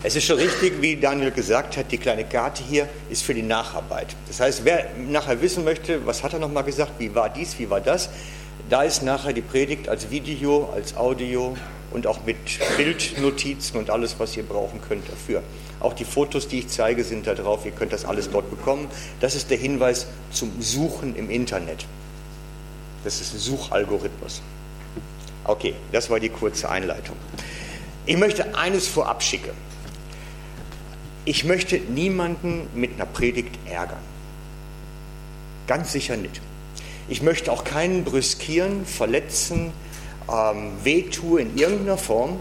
Es ist schon richtig, wie Daniel gesagt hat, die kleine Karte hier ist für die Nacharbeit. Das heißt, wer nachher wissen möchte, was hat er nochmal gesagt, wie war dies, wie war das, da ist nachher die Predigt als Video, als Audio und auch mit Bildnotizen und alles, was ihr brauchen könnt dafür. Auch die Fotos, die ich zeige, sind da drauf. Ihr könnt das alles dort bekommen. Das ist der Hinweis zum Suchen im Internet. Das ist ein Suchalgorithmus. Okay, das war die kurze Einleitung. Ich möchte eines vorab schicken. Ich möchte niemanden mit einer Predigt ärgern. Ganz sicher nicht. Ich möchte auch keinen brüskieren, verletzen, ähm, wehtue in irgendeiner Form.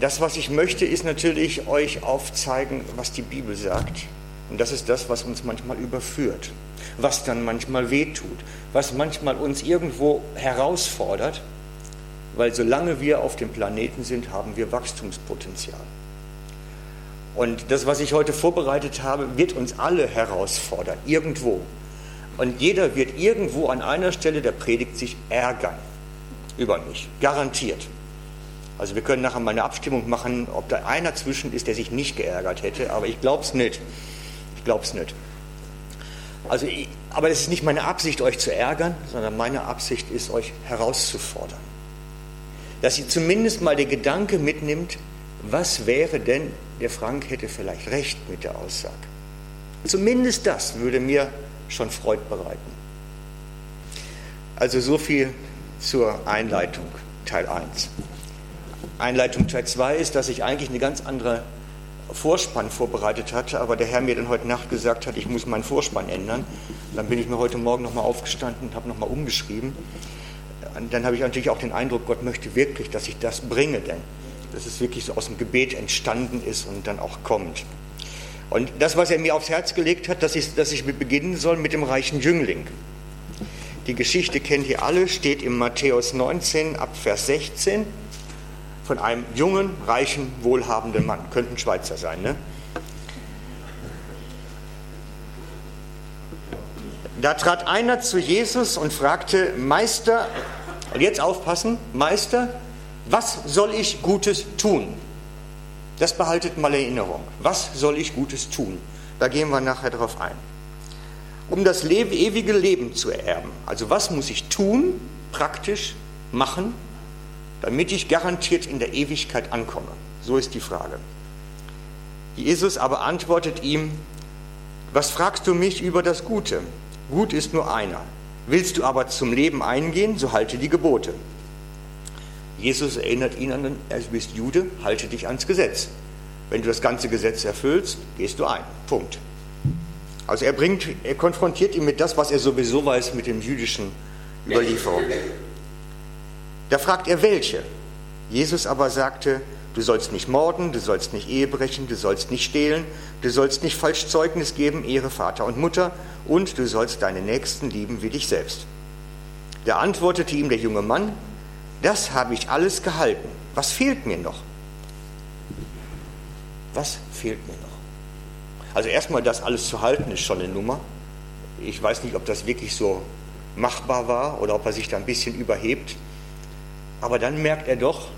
Das, was ich möchte, ist natürlich euch aufzeigen, was die Bibel sagt. Und das ist das, was uns manchmal überführt, was dann manchmal wehtut, was manchmal uns irgendwo herausfordert, weil solange wir auf dem Planeten sind, haben wir Wachstumspotenzial. Und das, was ich heute vorbereitet habe, wird uns alle herausfordern, irgendwo. Und jeder wird irgendwo an einer Stelle der Predigt sich ärgern über mich, garantiert. Also wir können nachher mal eine Abstimmung machen, ob da einer zwischen ist, der sich nicht geärgert hätte, aber ich glaube es nicht. Ich glaube es nicht. Also, aber es ist nicht meine Absicht, euch zu ärgern, sondern meine Absicht ist, euch herauszufordern. Dass ihr zumindest mal den Gedanke mitnimmt, was wäre denn, der Frank hätte vielleicht recht mit der Aussage. Zumindest das würde mir schon Freude bereiten. Also so viel zur Einleitung, Teil 1. Einleitung Teil 2 ist, dass ich eigentlich eine ganz andere Vorspann vorbereitet hatte, aber der Herr mir dann heute Nacht gesagt hat, ich muss meinen Vorspann ändern. Dann bin ich mir heute Morgen nochmal aufgestanden und habe nochmal umgeschrieben. Und dann habe ich natürlich auch den Eindruck, Gott möchte wirklich, dass ich das bringe, denn dass es wirklich so aus dem Gebet entstanden ist und dann auch kommt. Und das, was er mir aufs Herz gelegt hat, dass ich, dass ich beginnen soll mit dem reichen Jüngling. Die Geschichte kennt ihr alle, steht im Matthäus 19 ab Vers 16 von einem jungen, reichen, wohlhabenden Mann. Könnte ein Schweizer sein, ne? Da trat einer zu Jesus und fragte, Meister, und jetzt aufpassen, Meister, was soll ich Gutes tun? Das behaltet mal in Erinnerung. Was soll ich Gutes tun? Da gehen wir nachher drauf ein. Um das ewige Leben zu ererben. Also was muss ich tun, praktisch machen, damit ich garantiert in der Ewigkeit ankomme? So ist die Frage. Jesus aber antwortet ihm, was fragst du mich über das Gute? Gut ist nur einer. Willst du aber zum Leben eingehen, so halte die Gebote. Jesus erinnert ihn an, du bist Jude, halte dich ans Gesetz. Wenn du das ganze Gesetz erfüllst, gehst du ein. Punkt. Also er bringt, er konfrontiert ihn mit das, was er sowieso weiß mit den jüdischen Überlieferungen. Da fragt er welche. Jesus aber sagte, du sollst nicht morden, du sollst nicht Ehe brechen, du sollst nicht stehlen, du sollst nicht falsch Zeugnis geben, Ehre Vater und Mutter und du sollst deine Nächsten lieben wie dich selbst. Da antwortete ihm der junge Mann, das habe ich alles gehalten. Was fehlt mir noch? Was fehlt mir noch? Also erstmal das alles zu halten ist schon eine Nummer. Ich weiß nicht, ob das wirklich so machbar war oder ob er sich da ein bisschen überhebt. Aber dann merkt er doch,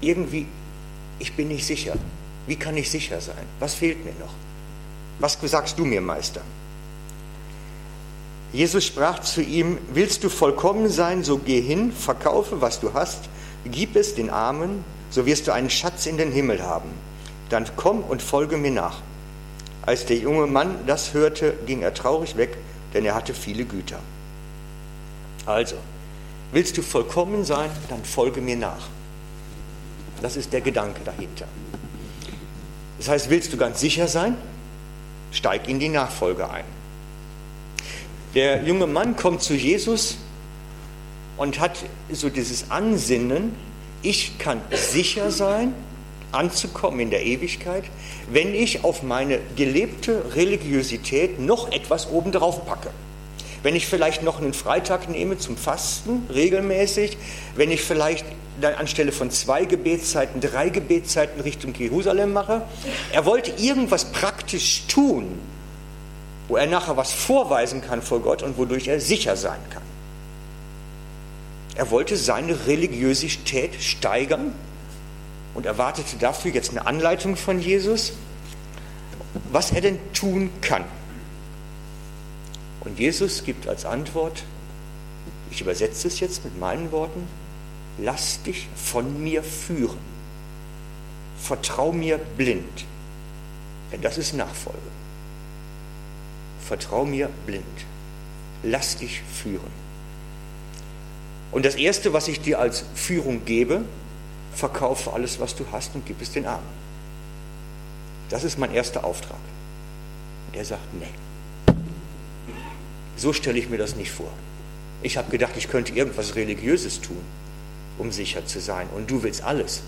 irgendwie, ich bin nicht sicher. Wie kann ich sicher sein? Was fehlt mir noch? Was sagst du mir, Meister? Jesus sprach zu ihm, willst du vollkommen sein, so geh hin, verkaufe, was du hast, gib es den Armen, so wirst du einen Schatz in den Himmel haben. Dann komm und folge mir nach. Als der junge Mann das hörte, ging er traurig weg, denn er hatte viele Güter. Also, willst du vollkommen sein, dann folge mir nach. Das ist der Gedanke dahinter. Das heißt, willst du ganz sicher sein, steig in die Nachfolge ein. Der junge Mann kommt zu Jesus und hat so dieses Ansinnen, ich kann sicher sein, anzukommen in der Ewigkeit, wenn ich auf meine gelebte Religiosität noch etwas obendrauf packe. Wenn ich vielleicht noch einen Freitag nehme zum Fasten regelmäßig, wenn ich vielleicht dann anstelle von zwei Gebetszeiten drei Gebetszeiten Richtung Jerusalem mache. Er wollte irgendwas praktisch tun, wo er nachher was vorweisen kann vor Gott und wodurch er sicher sein kann. Er wollte seine Religiosität steigern und erwartete dafür jetzt eine Anleitung von Jesus, was er denn tun kann. Und Jesus gibt als Antwort, ich übersetze es jetzt mit meinen Worten, lass dich von mir führen. Vertrau mir blind, denn das ist Nachfolge. Vertrau mir blind. Lass dich führen. Und das Erste, was ich dir als Führung gebe, verkaufe alles, was du hast und gib es den Armen. Das ist mein erster Auftrag. Und er sagt, nee. So stelle ich mir das nicht vor. Ich habe gedacht, ich könnte irgendwas Religiöses tun, um sicher zu sein. Und du willst alles.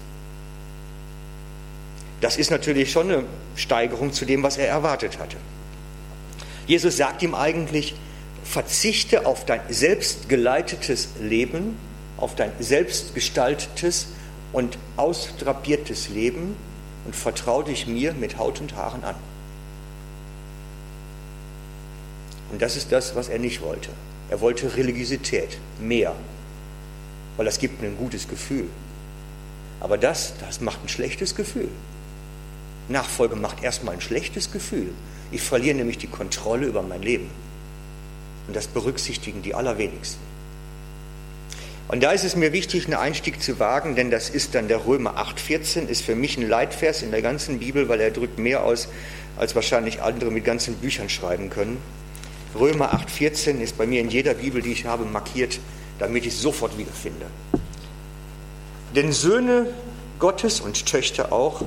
Das ist natürlich schon eine Steigerung zu dem, was er erwartet hatte. Jesus sagt ihm eigentlich, verzichte auf dein selbstgeleitetes Leben, auf dein selbstgestaltetes und ausdrapiertes Leben und vertraue dich mir mit Haut und Haaren an. Und das ist das, was er nicht wollte. Er wollte Religiosität, mehr, weil das gibt ein gutes Gefühl. Aber das, das macht ein schlechtes Gefühl. Nachfolge macht erstmal ein schlechtes Gefühl. Ich verliere nämlich die Kontrolle über mein Leben. Und das berücksichtigen die allerwenigsten. Und da ist es mir wichtig, einen Einstieg zu wagen, denn das ist dann der Römer 8,14, ist für mich ein Leitvers in der ganzen Bibel, weil er drückt mehr aus, als wahrscheinlich andere mit ganzen Büchern schreiben können. Römer 8,14 ist bei mir in jeder Bibel, die ich habe, markiert, damit ich es sofort wiederfinde. Denn Söhne Gottes und Töchter auch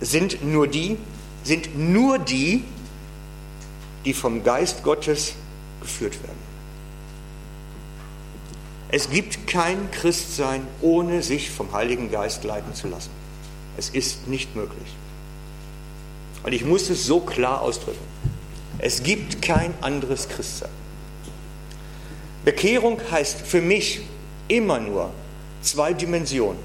sind nur die, sind nur die, die vom Geist Gottes geführt werden. Es gibt kein Christsein, ohne sich vom Heiligen Geist leiten zu lassen. Es ist nicht möglich. Und ich muss es so klar ausdrücken. Es gibt kein anderes Christsein. Bekehrung heißt für mich immer nur zwei Dimensionen.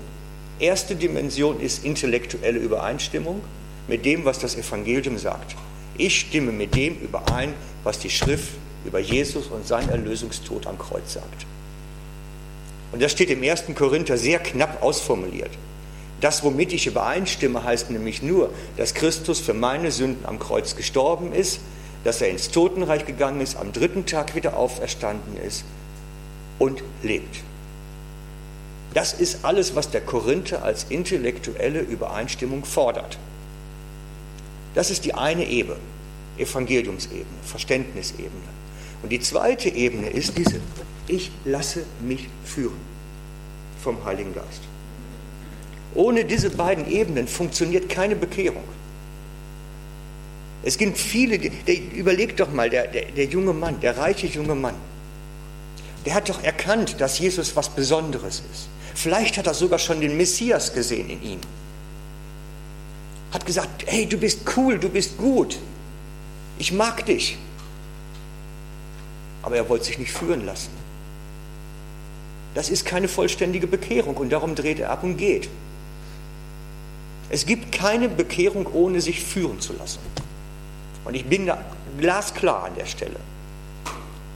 Erste Dimension ist intellektuelle Übereinstimmung mit dem, was das Evangelium sagt. Ich stimme mit dem überein, was die Schrift über Jesus und sein Erlösungstod am Kreuz sagt. Und das steht im 1. Korinther sehr knapp ausformuliert. Das, womit ich übereinstimme, heißt nämlich nur, dass Christus für meine Sünden am Kreuz gestorben ist, dass er ins Totenreich gegangen ist, am dritten Tag wieder auferstanden ist und lebt. Das ist alles, was der Korinther als intellektuelle Übereinstimmung fordert. Das ist die eine Ebene, Evangeliumsebene, Verständnisebene. Und die zweite Ebene ist diese, ich lasse mich führen vom Heiligen Geist. Ohne diese beiden Ebenen funktioniert keine Bekehrung. Es gibt viele, überlegt doch mal, der, der, der junge Mann, der reiche junge Mann, der hat doch erkannt, dass Jesus was Besonderes ist. Vielleicht hat er sogar schon den Messias gesehen in ihm. Hat gesagt, hey, du bist cool, du bist gut. Ich mag dich aber er wollte sich nicht führen lassen. Das ist keine vollständige Bekehrung und darum dreht er ab und geht. Es gibt keine Bekehrung, ohne sich führen zu lassen. Und ich bin da glasklar an der Stelle.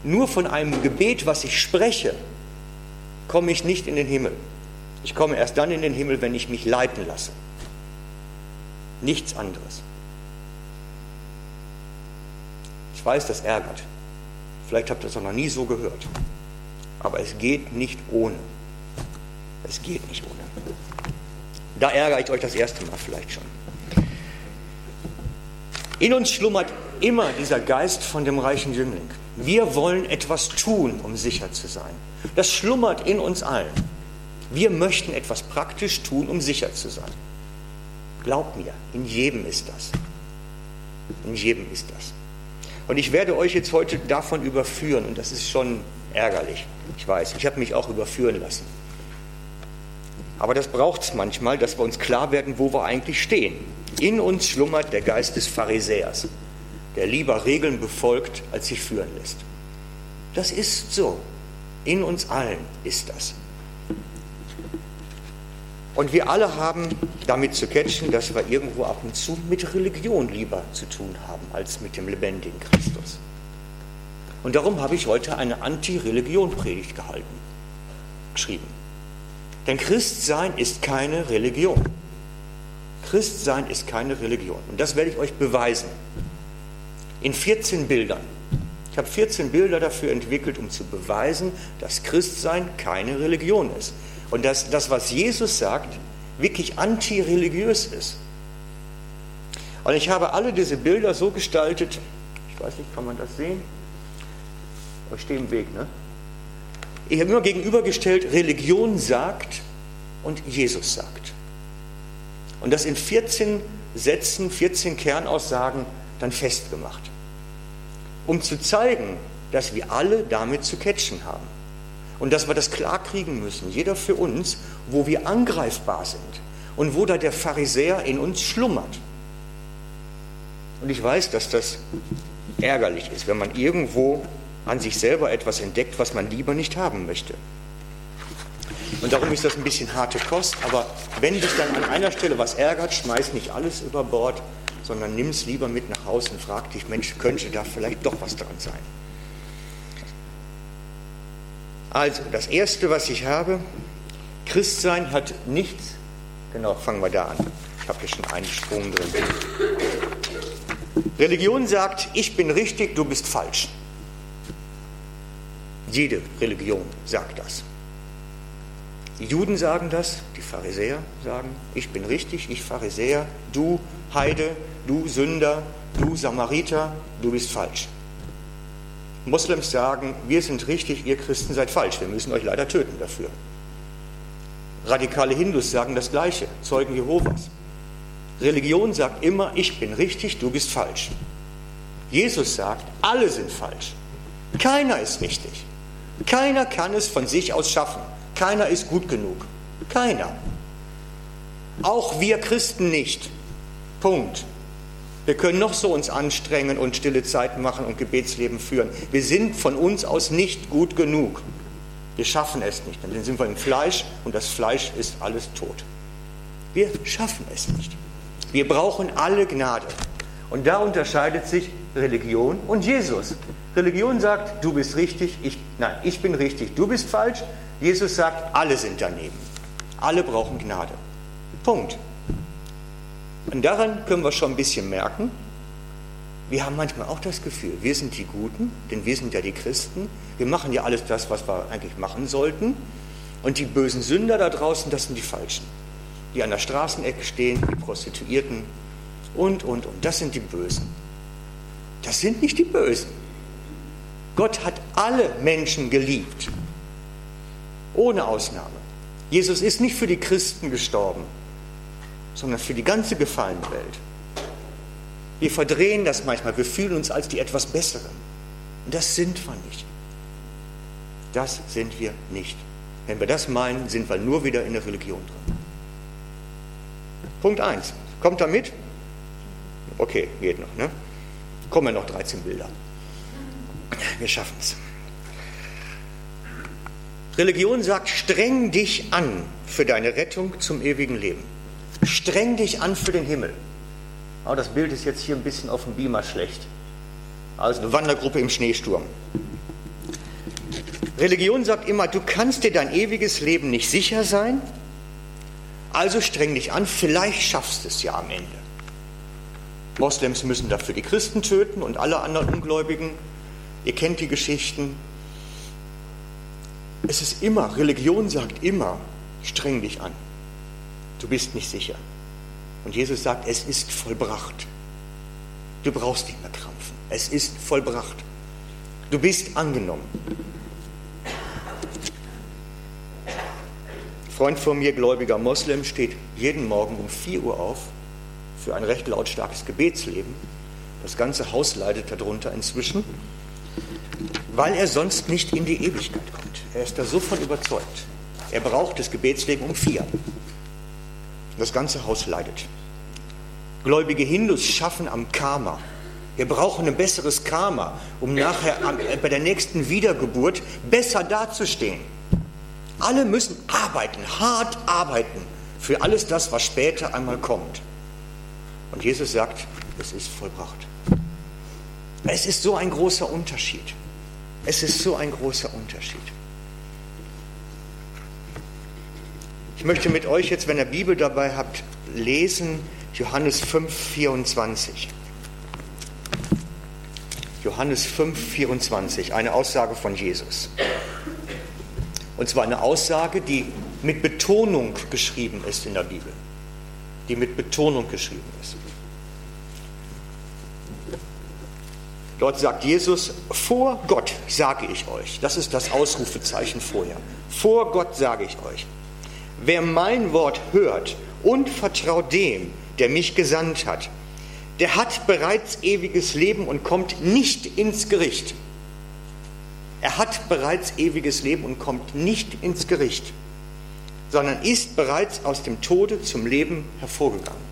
Nur von einem Gebet, was ich spreche, komme ich nicht in den Himmel. Ich komme erst dann in den Himmel, wenn ich mich leiten lasse. Nichts anderes. Ich weiß, das ärgert. Vielleicht habt ihr es noch nie so gehört. Aber es geht nicht ohne. Es geht nicht ohne. Da ärgere ich euch das erste Mal vielleicht schon. In uns schlummert immer dieser Geist von dem reichen Jüngling. Wir wollen etwas tun, um sicher zu sein. Das schlummert in uns allen. Wir möchten etwas praktisch tun, um sicher zu sein. Glaubt mir, in jedem ist das. In jedem ist das. Und ich werde euch jetzt heute davon überführen, und das ist schon ärgerlich. Ich weiß, ich habe mich auch überführen lassen. Aber das braucht es manchmal, dass wir uns klar werden, wo wir eigentlich stehen. In uns schlummert der Geist des Pharisäers, der lieber Regeln befolgt, als sich führen lässt. Das ist so. In uns allen ist das. Und wir alle haben damit zu catchen, dass wir irgendwo ab und zu mit Religion lieber zu tun haben als mit dem lebendigen Christus. Und darum habe ich heute eine Anti-Religion-Predigt gehalten, geschrieben. Denn Christsein ist keine Religion. Christsein ist keine Religion. Und das werde ich euch beweisen. In 14 Bildern. Ich habe 14 Bilder dafür entwickelt, um zu beweisen, dass Christsein keine Religion ist. Und dass das, was Jesus sagt, wirklich antireligiös ist. Und ich habe alle diese Bilder so gestaltet, ich weiß nicht, kann man das sehen? Ich stehe im Weg, ne? Ich habe immer gegenübergestellt, Religion sagt und Jesus sagt. Und das in 14 Sätzen, 14 Kernaussagen dann festgemacht. Um zu zeigen, dass wir alle damit zu catchen haben. Und dass wir das klarkriegen müssen, jeder für uns, wo wir angreifbar sind und wo da der Pharisäer in uns schlummert. Und ich weiß, dass das ärgerlich ist, wenn man irgendwo an sich selber etwas entdeckt, was man lieber nicht haben möchte. Und darum ist das ein bisschen harte Kost, aber wenn dich dann an einer Stelle was ärgert, schmeiß nicht alles über Bord, sondern nimm es lieber mit nach Hause und frag dich, Mensch, könnte da vielleicht doch was dran sein. Also, das Erste, was ich habe, Christsein hat nichts, genau, fangen wir da an. Ich habe hier schon einen Sprung drin. Religion sagt, ich bin richtig, du bist falsch. Jede Religion sagt das. Die Juden sagen das, die Pharisäer sagen, ich bin richtig, ich Pharisäer, du Heide, du Sünder, du Samariter, du bist falsch. Moslems sagen, wir sind richtig, ihr Christen seid falsch, wir müssen euch leider töten dafür. Radikale Hindus sagen das Gleiche, Zeugen Jehovas. Religion sagt immer, ich bin richtig, du bist falsch. Jesus sagt, alle sind falsch. Keiner ist richtig. Keiner kann es von sich aus schaffen. Keiner ist gut genug. Keiner. Auch wir Christen nicht. Punkt. Wir können noch so uns anstrengen und stille Zeiten machen und Gebetsleben führen. Wir sind von uns aus nicht gut genug. Wir schaffen es nicht. Dann sind wir im Fleisch und das Fleisch ist alles tot. Wir schaffen es nicht. Wir brauchen alle Gnade. Und da unterscheidet sich Religion und Jesus. Religion sagt, du bist richtig, ich, nein, ich bin richtig, du bist falsch. Jesus sagt, alle sind daneben. Alle brauchen Gnade. Punkt. Und daran können wir schon ein bisschen merken, wir haben manchmal auch das Gefühl, wir sind die Guten, denn wir sind ja die Christen. Wir machen ja alles das, was wir eigentlich machen sollten. Und die bösen Sünder da draußen, das sind die Falschen. Die an der Straßenecke stehen, die Prostituierten und, und, und. Das sind die Bösen. Das sind nicht die Bösen. Gott hat alle Menschen geliebt. Ohne Ausnahme. Jesus ist nicht für die Christen gestorben, sondern für die ganze gefallene Welt. Wir verdrehen das manchmal. Wir fühlen uns als die etwas Besseren. Und das sind wir nicht. Das sind wir nicht. Wenn wir das meinen, sind wir nur wieder in der Religion drin. Punkt 1. Kommt da mit? Okay, geht noch. Ne? Kommen noch 13 Bilder. Wir schaffen es. Religion sagt, streng dich an für deine Rettung zum ewigen Leben. Streng dich an für den Himmel. Aber das Bild ist jetzt hier ein bisschen auf dem Beamer schlecht. Also eine Wandergruppe im Schneesturm. Religion sagt immer, du kannst dir dein ewiges Leben nicht sicher sein, also streng dich an, vielleicht schaffst du es ja am Ende. Moslems müssen dafür die Christen töten und alle anderen Ungläubigen. Ihr kennt die Geschichten. Es ist immer, Religion sagt immer, streng dich an. Du bist nicht sicher. Und Jesus sagt, es ist vollbracht. Du brauchst nicht mehr krampfen. Es ist vollbracht. Du bist angenommen. Ein Freund von mir, gläubiger Moslem, steht jeden Morgen um 4 Uhr auf für ein recht lautstarkes Gebetsleben. Das ganze Haus leidet darunter inzwischen, weil er sonst nicht in die Ewigkeit kommt. Er ist da so von überzeugt. Er braucht das Gebetsleben um vier. Das ganze Haus leidet. Gläubige Hindus schaffen am Karma. Wir brauchen ein besseres Karma, um nachher äh, bei der nächsten Wiedergeburt besser dazustehen. Alle müssen arbeiten, hart arbeiten für alles das, was später einmal kommt. Und Jesus sagt, es ist vollbracht. Es ist so ein großer Unterschied. Es ist so ein großer Unterschied. Ich möchte mit euch jetzt, wenn ihr Bibel dabei habt, lesen Johannes 5, 24. Johannes 5, 24, eine Aussage von Jesus. Und zwar eine Aussage, die mit Betonung geschrieben ist in der Bibel. Die mit Betonung geschrieben ist. Dort sagt Jesus, vor Gott sage ich euch, das ist das Ausrufezeichen vorher, vor Gott sage ich euch, wer mein Wort hört und vertraut dem, der mich gesandt hat, der hat bereits ewiges Leben und kommt nicht ins Gericht. Er hat bereits ewiges Leben und kommt nicht ins Gericht, sondern ist bereits aus dem Tode zum Leben hervorgegangen.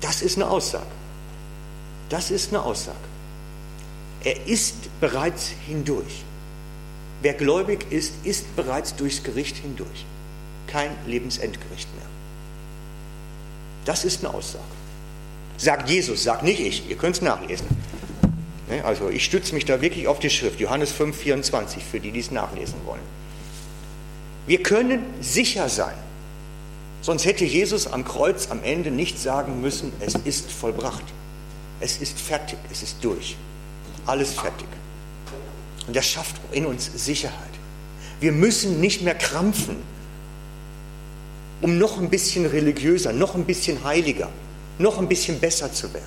Das ist eine Aussage. Das ist eine Aussage. Er ist bereits hindurch. Wer gläubig ist, ist bereits durchs Gericht hindurch. Kein Lebensendgericht mehr. Das ist eine Aussage. Sagt Jesus, sagt nicht ich. Ihr könnt es nachlesen. Ne, also ich stütze mich da wirklich auf die Schrift, Johannes 5, 24, für die, die es nachlesen wollen. Wir können sicher sein, sonst hätte Jesus am Kreuz am Ende nicht sagen müssen, es ist vollbracht. Es ist fertig, es ist durch. Alles fertig. Und das schafft in uns Sicherheit. Wir müssen nicht mehr krampfen, um noch ein bisschen religiöser, noch ein bisschen heiliger, noch ein bisschen besser zu werden,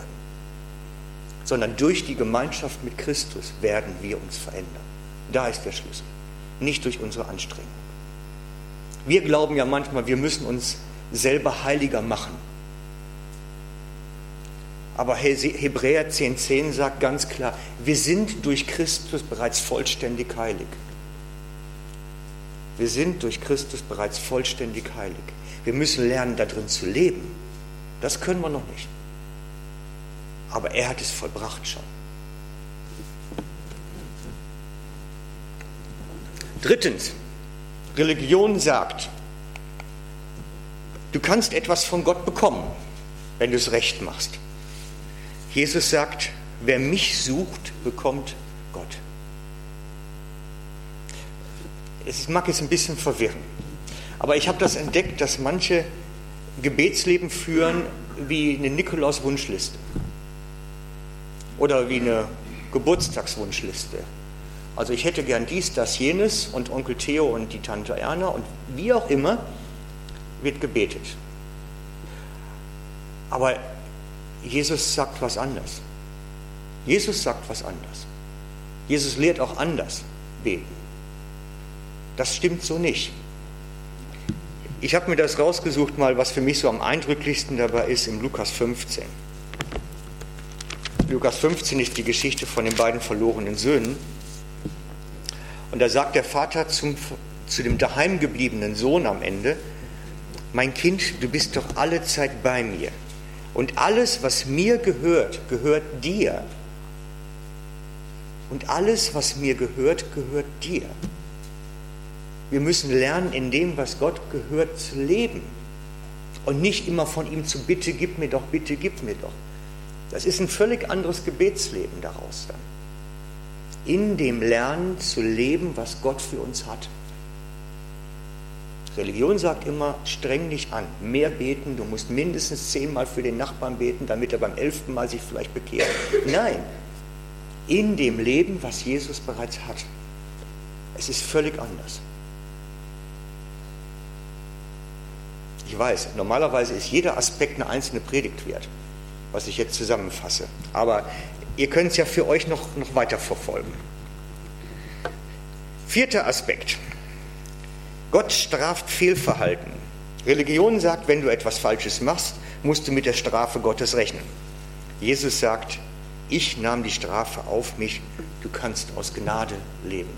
sondern durch die Gemeinschaft mit Christus werden wir uns verändern. Da ist der Schlüssel, nicht durch unsere Anstrengung. Wir glauben ja manchmal, wir müssen uns selber heiliger machen. Aber Hebräer 10,10 10 sagt ganz klar, wir sind durch Christus bereits vollständig heilig. Wir sind durch Christus bereits vollständig heilig. Wir müssen lernen, darin zu leben. Das können wir noch nicht. Aber er hat es vollbracht schon. Drittens, Religion sagt, du kannst etwas von Gott bekommen, wenn du es recht machst. Jesus sagt, wer mich sucht, bekommt Gott. Es mag jetzt ein bisschen verwirren, aber ich habe das entdeckt, dass manche Gebetsleben führen wie eine Nikolaus-Wunschliste oder wie eine Geburtstagswunschliste. Also ich hätte gern dies, das, jenes und Onkel Theo und die Tante Erna und wie auch immer wird gebetet. Aber Jesus sagt was anders. Jesus sagt was anders. Jesus lehrt auch anders beten. Das stimmt so nicht. Ich habe mir das rausgesucht, mal was für mich so am eindrücklichsten dabei ist, im Lukas 15. Lukas 15 ist die Geschichte von den beiden verlorenen Söhnen. Und da sagt der Vater zum, zu dem daheimgebliebenen Sohn am Ende, mein Kind, du bist doch alle Zeit bei mir. Und alles, was mir gehört, gehört dir. Und alles, was mir gehört, gehört dir. Wir müssen lernen, in dem, was Gott gehört, zu leben. Und nicht immer von ihm zu bitte, gib mir doch, bitte, gib mir doch. Das ist ein völlig anderes Gebetsleben daraus dann. In dem Lernen zu leben, was Gott für uns hat. Religion sagt immer, streng dich an, mehr beten, du musst mindestens zehnmal für den Nachbarn beten, damit er beim elften Mal sich vielleicht bekehrt. Nein, in dem Leben, was Jesus bereits hat. Es ist völlig anders. Ich weiß, normalerweise ist jeder Aspekt eine einzelne Predigt wert, was ich jetzt zusammenfasse. Aber ihr könnt es ja für euch noch, noch weiter verfolgen. Vierter Aspekt. Gott straft Fehlverhalten. Religion sagt, wenn du etwas Falsches machst, musst du mit der Strafe Gottes rechnen. Jesus sagt, ich nahm die Strafe auf mich, du kannst aus Gnade leben.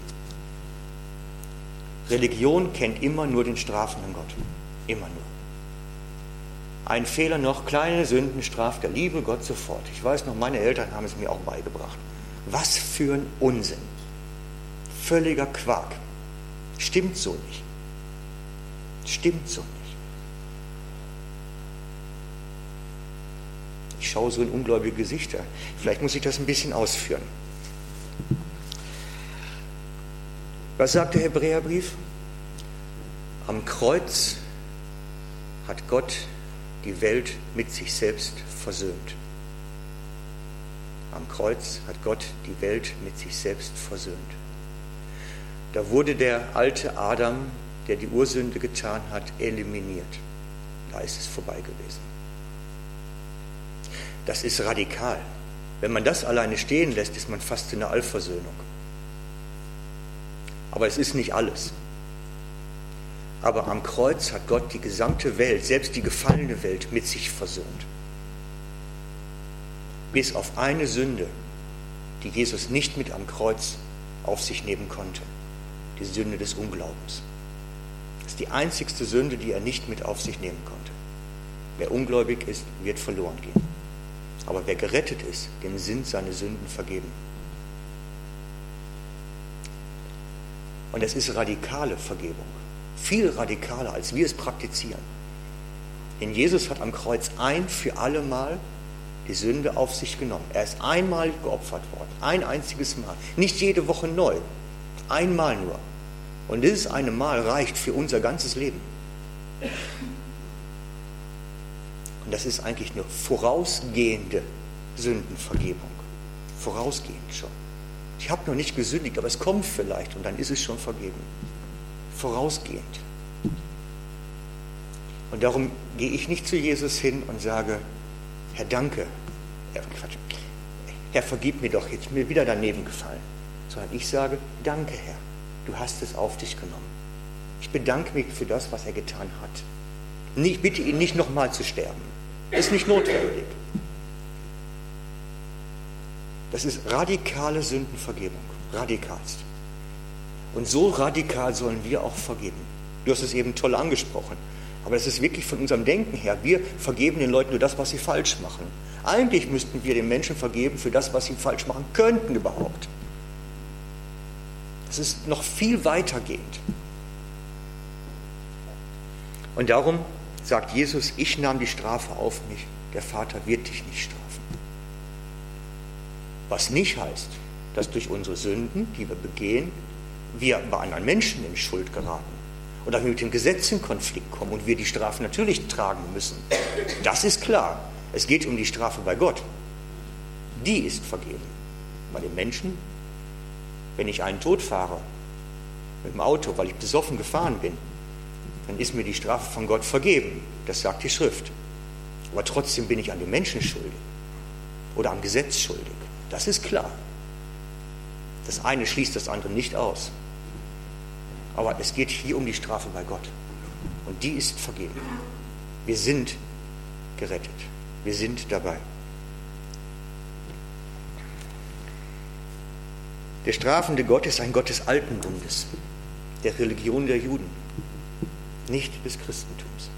Religion kennt immer nur den strafenden Gott. Immer nur. Ein Fehler noch, kleine Sünden straft der liebe Gott sofort. Ich weiß noch, meine Eltern haben es mir auch beigebracht. Was für ein Unsinn. Völliger Quark. Stimmt so nicht. Stimmt so nicht. Ich schaue so in ungläubige Gesichter. Vielleicht muss ich das ein bisschen ausführen. Was sagt der Hebräerbrief? Am Kreuz hat Gott die Welt mit sich selbst versöhnt. Am Kreuz hat Gott die Welt mit sich selbst versöhnt. Da wurde der alte Adam, der die Ursünde getan hat, eliminiert. Da ist es vorbei gewesen. Das ist radikal. Wenn man das alleine stehen lässt, ist man fast in der Allversöhnung. Aber es ist nicht alles. Aber am Kreuz hat Gott die gesamte Welt, selbst die gefallene Welt, mit sich versöhnt. Bis auf eine Sünde, die Jesus nicht mit am Kreuz auf sich nehmen konnte. Die Sünde des Unglaubens. Die einzigste Sünde, die er nicht mit auf sich nehmen konnte. Wer ungläubig ist, wird verloren gehen. Aber wer gerettet ist, dem sind seine Sünden vergeben. Und es ist radikale Vergebung viel radikaler, als wir es praktizieren. Denn Jesus hat am Kreuz ein für alle Mal die Sünde auf sich genommen. Er ist einmal geopfert worden, ein einziges Mal. Nicht jede Woche neu, einmal nur. Und dieses eine Mal reicht für unser ganzes Leben. Und das ist eigentlich eine vorausgehende Sündenvergebung. Vorausgehend schon. Ich habe noch nicht gesündigt, aber es kommt vielleicht und dann ist es schon vergeben vorausgehend. Und darum gehe ich nicht zu Jesus hin und sage, Herr, danke. Quatsch. Herr, vergib mir doch, jetzt mir wieder daneben gefallen. Sondern ich sage, danke, Herr, du hast es auf dich genommen. Ich bedanke mich für das, was er getan hat. Ich bitte ihn nicht nochmal zu sterben. Ist nicht notwendig. Das ist radikale Sündenvergebung. Radikalst. Und so radikal sollen wir auch vergeben. Du hast es eben toll angesprochen. Aber das ist wirklich von unserem Denken her. Wir vergeben den Leuten nur das, was sie falsch machen. Eigentlich müssten wir den Menschen vergeben für das, was sie falsch machen könnten überhaupt. Das ist noch viel weitergehend. Und darum sagt Jesus, ich nahm die Strafe auf mich, der Vater wird dich nicht strafen. Was nicht heißt, dass durch unsere Sünden, die wir begehen, wir bei anderen Menschen in Schuld geraten oder mit dem Gesetz in Konflikt kommen und wir die Strafe natürlich tragen müssen. Das ist klar. Es geht um die Strafe bei Gott. Die ist vergeben. Bei den Menschen, wenn ich einen Tod fahre mit dem Auto, weil ich besoffen gefahren bin, dann ist mir die Strafe von Gott vergeben. Das sagt die Schrift. Aber trotzdem bin ich an den Menschen schuldig oder am Gesetz schuldig. Das ist klar. Das eine schließt das andere nicht aus. Aber es geht hier um die Strafe bei Gott. Und die ist vergeben. Wir sind gerettet. Wir sind dabei. Der strafende Gott ist ein Gott des alten Bundes, der Religion der Juden, nicht des Christentums.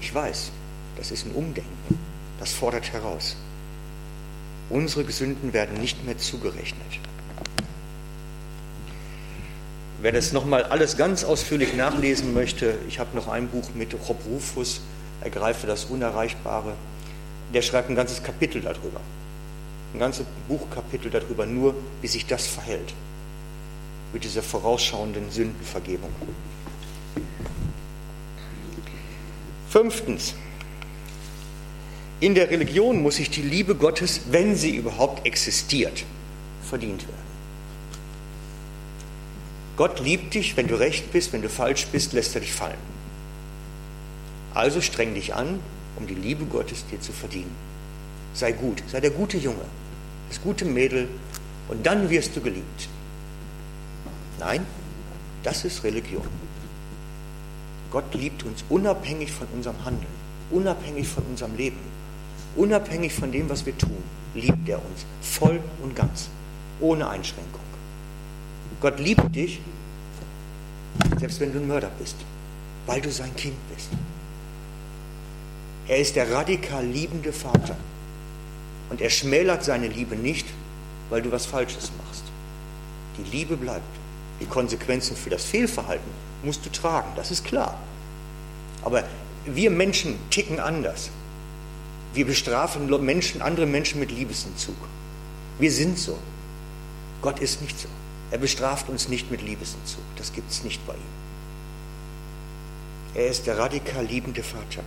Ich weiß, das ist ein Umdenken, das fordert heraus. Unsere Sünden werden nicht mehr zugerechnet. Wer das nochmal alles ganz ausführlich nachlesen möchte, ich habe noch ein Buch mit Rob Rufus, Ergreife das Unerreichbare. Der schreibt ein ganzes Kapitel darüber. Ein ganzes Buchkapitel darüber, nur wie sich das verhält. Mit dieser vorausschauenden Sündenvergebung. Fünftens. In der Religion muss sich die Liebe Gottes, wenn sie überhaupt existiert, verdient werden. Gott liebt dich, wenn du recht bist, wenn du falsch bist, lässt er dich fallen. Also streng dich an, um die Liebe Gottes dir zu verdienen. Sei gut, sei der gute Junge, das gute Mädel und dann wirst du geliebt. Nein, das ist Religion. Gott liebt uns unabhängig von unserem Handeln, unabhängig von unserem Leben, unabhängig von dem, was wir tun, liebt er uns voll und ganz, ohne Einschränkung. Gott liebt dich, selbst wenn du ein Mörder bist, weil du sein Kind bist. Er ist der radikal liebende Vater. Und er schmälert seine Liebe nicht, weil du was Falsches machst. Die Liebe bleibt. Die Konsequenzen für das Fehlverhalten musst du tragen, das ist klar. Aber wir Menschen ticken anders. Wir bestrafen Menschen, andere Menschen mit Liebesentzug. Wir sind so. Gott ist nicht so. Er bestraft uns nicht mit Liebesentzug. Das gibt es nicht bei ihm. Er ist der radikal liebende Vater.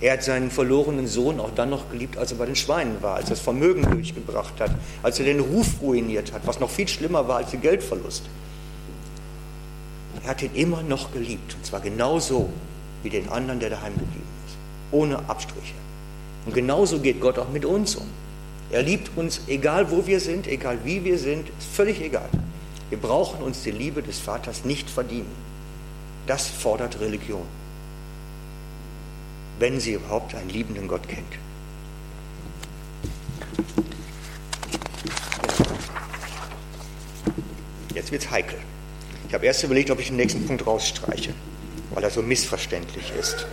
Er hat seinen verlorenen Sohn auch dann noch geliebt, als er bei den Schweinen war, als er das Vermögen durchgebracht hat, als er den Ruf ruiniert hat, was noch viel schlimmer war als der Geldverlust. Er hat ihn immer noch geliebt, und zwar genauso wie den anderen, der daheim geblieben ist, ohne Abstriche. Und genauso geht Gott auch mit uns um. Er liebt uns, egal wo wir sind, egal wie wir sind, ist völlig egal. Wir brauchen uns die Liebe des Vaters nicht verdienen. Das fordert Religion wenn sie überhaupt einen liebenden Gott kennt. Jetzt wird es heikel. Ich habe erst überlegt, ob ich den nächsten Punkt rausstreiche, weil er so missverständlich ist.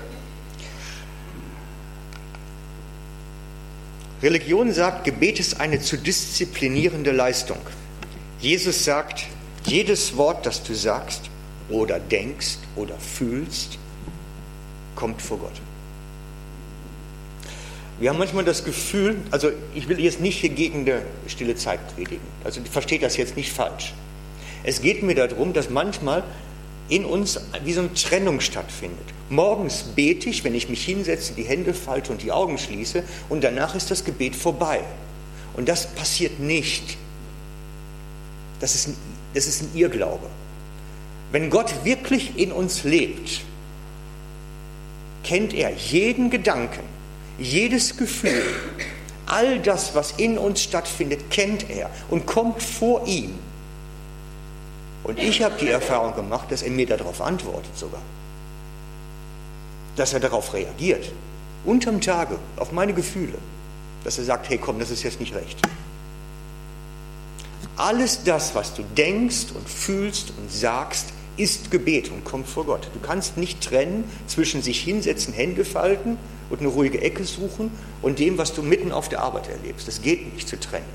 Religion sagt, Gebet ist eine zu disziplinierende Leistung. Jesus sagt, jedes Wort, das du sagst oder denkst oder fühlst, kommt vor Gott. Wir haben manchmal das Gefühl, also ich will jetzt nicht hier gegen eine stille Zeit predigen, also versteht das jetzt nicht falsch. Es geht mir darum, dass manchmal in uns wie so eine Trennung stattfindet. Morgens bete ich, wenn ich mich hinsetze, die Hände falte und die Augen schließe und danach ist das Gebet vorbei. Und das passiert nicht. Das ist ein, das ist ein Irrglaube. Wenn Gott wirklich in uns lebt, kennt er jeden Gedanken, jedes Gefühl, all das, was in uns stattfindet, kennt er und kommt vor ihm. Und ich habe die Erfahrung gemacht, dass er mir darauf antwortet sogar. Dass er darauf reagiert. Unterm Tage, auf meine Gefühle. Dass er sagt, hey komm, das ist jetzt nicht recht. Alles das, was du denkst und fühlst und sagst, ist Gebet und kommt vor Gott. Du kannst nicht trennen zwischen sich hinsetzen, Hände falten und eine ruhige Ecke suchen und dem, was du mitten auf der Arbeit erlebst. Das geht nicht zu trennen.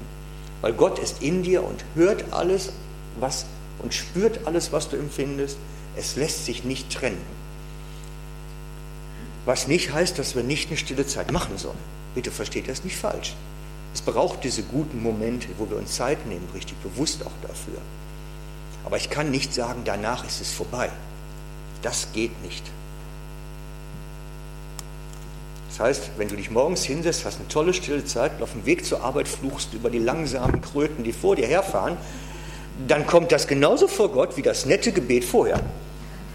Weil Gott ist in dir und hört alles was, und spürt alles, was du empfindest. Es lässt sich nicht trennen. Was nicht heißt, dass wir nicht eine stille Zeit machen sollen. Bitte versteht das nicht falsch. Es braucht diese guten Momente, wo wir uns Zeit nehmen, richtig bewusst auch dafür. Aber ich kann nicht sagen, danach ist es vorbei. Das geht nicht. Das heißt, wenn du dich morgens hinsetzt, hast eine tolle stille Zeit und auf dem Weg zur Arbeit fluchst über die langsamen Kröten, die vor dir herfahren, dann kommt das genauso vor Gott wie das nette Gebet vorher.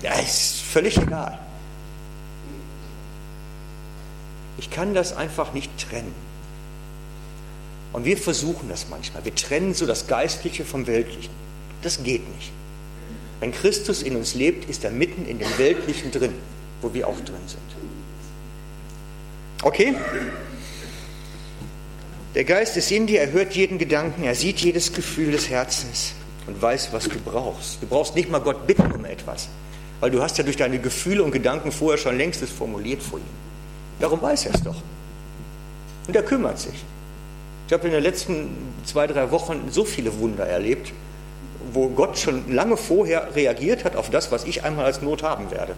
Das ist völlig egal. Ich kann das einfach nicht trennen. Und wir versuchen das manchmal. Wir trennen so das Geistliche vom Weltlichen. Das geht nicht. Wenn Christus in uns lebt, ist er mitten in dem Weltlichen drin, wo wir auch drin sind. Okay? Der Geist ist in dir, er hört jeden Gedanken, er sieht jedes Gefühl des Herzens und weiß, was du brauchst. Du brauchst nicht mal Gott bitten um etwas, weil du hast ja durch deine Gefühle und Gedanken vorher schon längstes formuliert vor ihm. Darum weiß er es doch. Und er kümmert sich. Ich habe in den letzten zwei, drei Wochen so viele Wunder erlebt, wo Gott schon lange vorher reagiert hat auf das, was ich einmal als Not haben werde.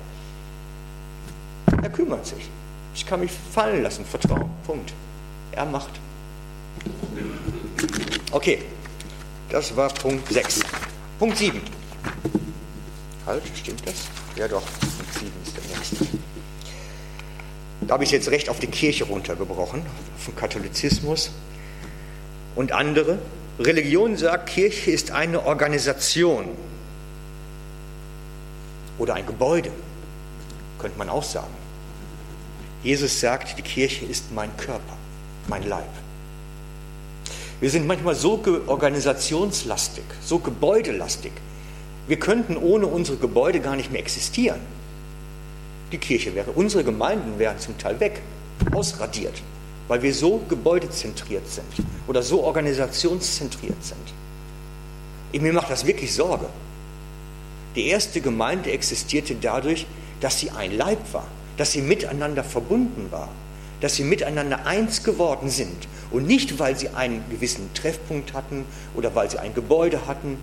Er kümmert sich. Ich kann mich fallen lassen, vertrauen. Punkt. Er macht. Okay, das war Punkt 6. Punkt 7. Halt, stimmt das? Ja doch, Punkt 7 ist der nächste. Da habe ich jetzt recht auf die Kirche runtergebrochen, vom Katholizismus und andere. Religion sagt, Kirche ist eine Organisation oder ein Gebäude, könnte man auch sagen. Jesus sagt, die Kirche ist mein Körper, mein Leib. Wir sind manchmal so organisationslastig, so gebäudelastig. Wir könnten ohne unsere Gebäude gar nicht mehr existieren. Die Kirche wäre, unsere Gemeinden wären zum Teil weg, ausradiert, weil wir so gebäudezentriert sind oder so organisationszentriert sind. Mir macht das wirklich Sorge. Die erste Gemeinde existierte dadurch, dass sie ein Leib war dass sie miteinander verbunden war, dass sie miteinander eins geworden sind und nicht, weil sie einen gewissen Treffpunkt hatten oder weil sie ein Gebäude hatten.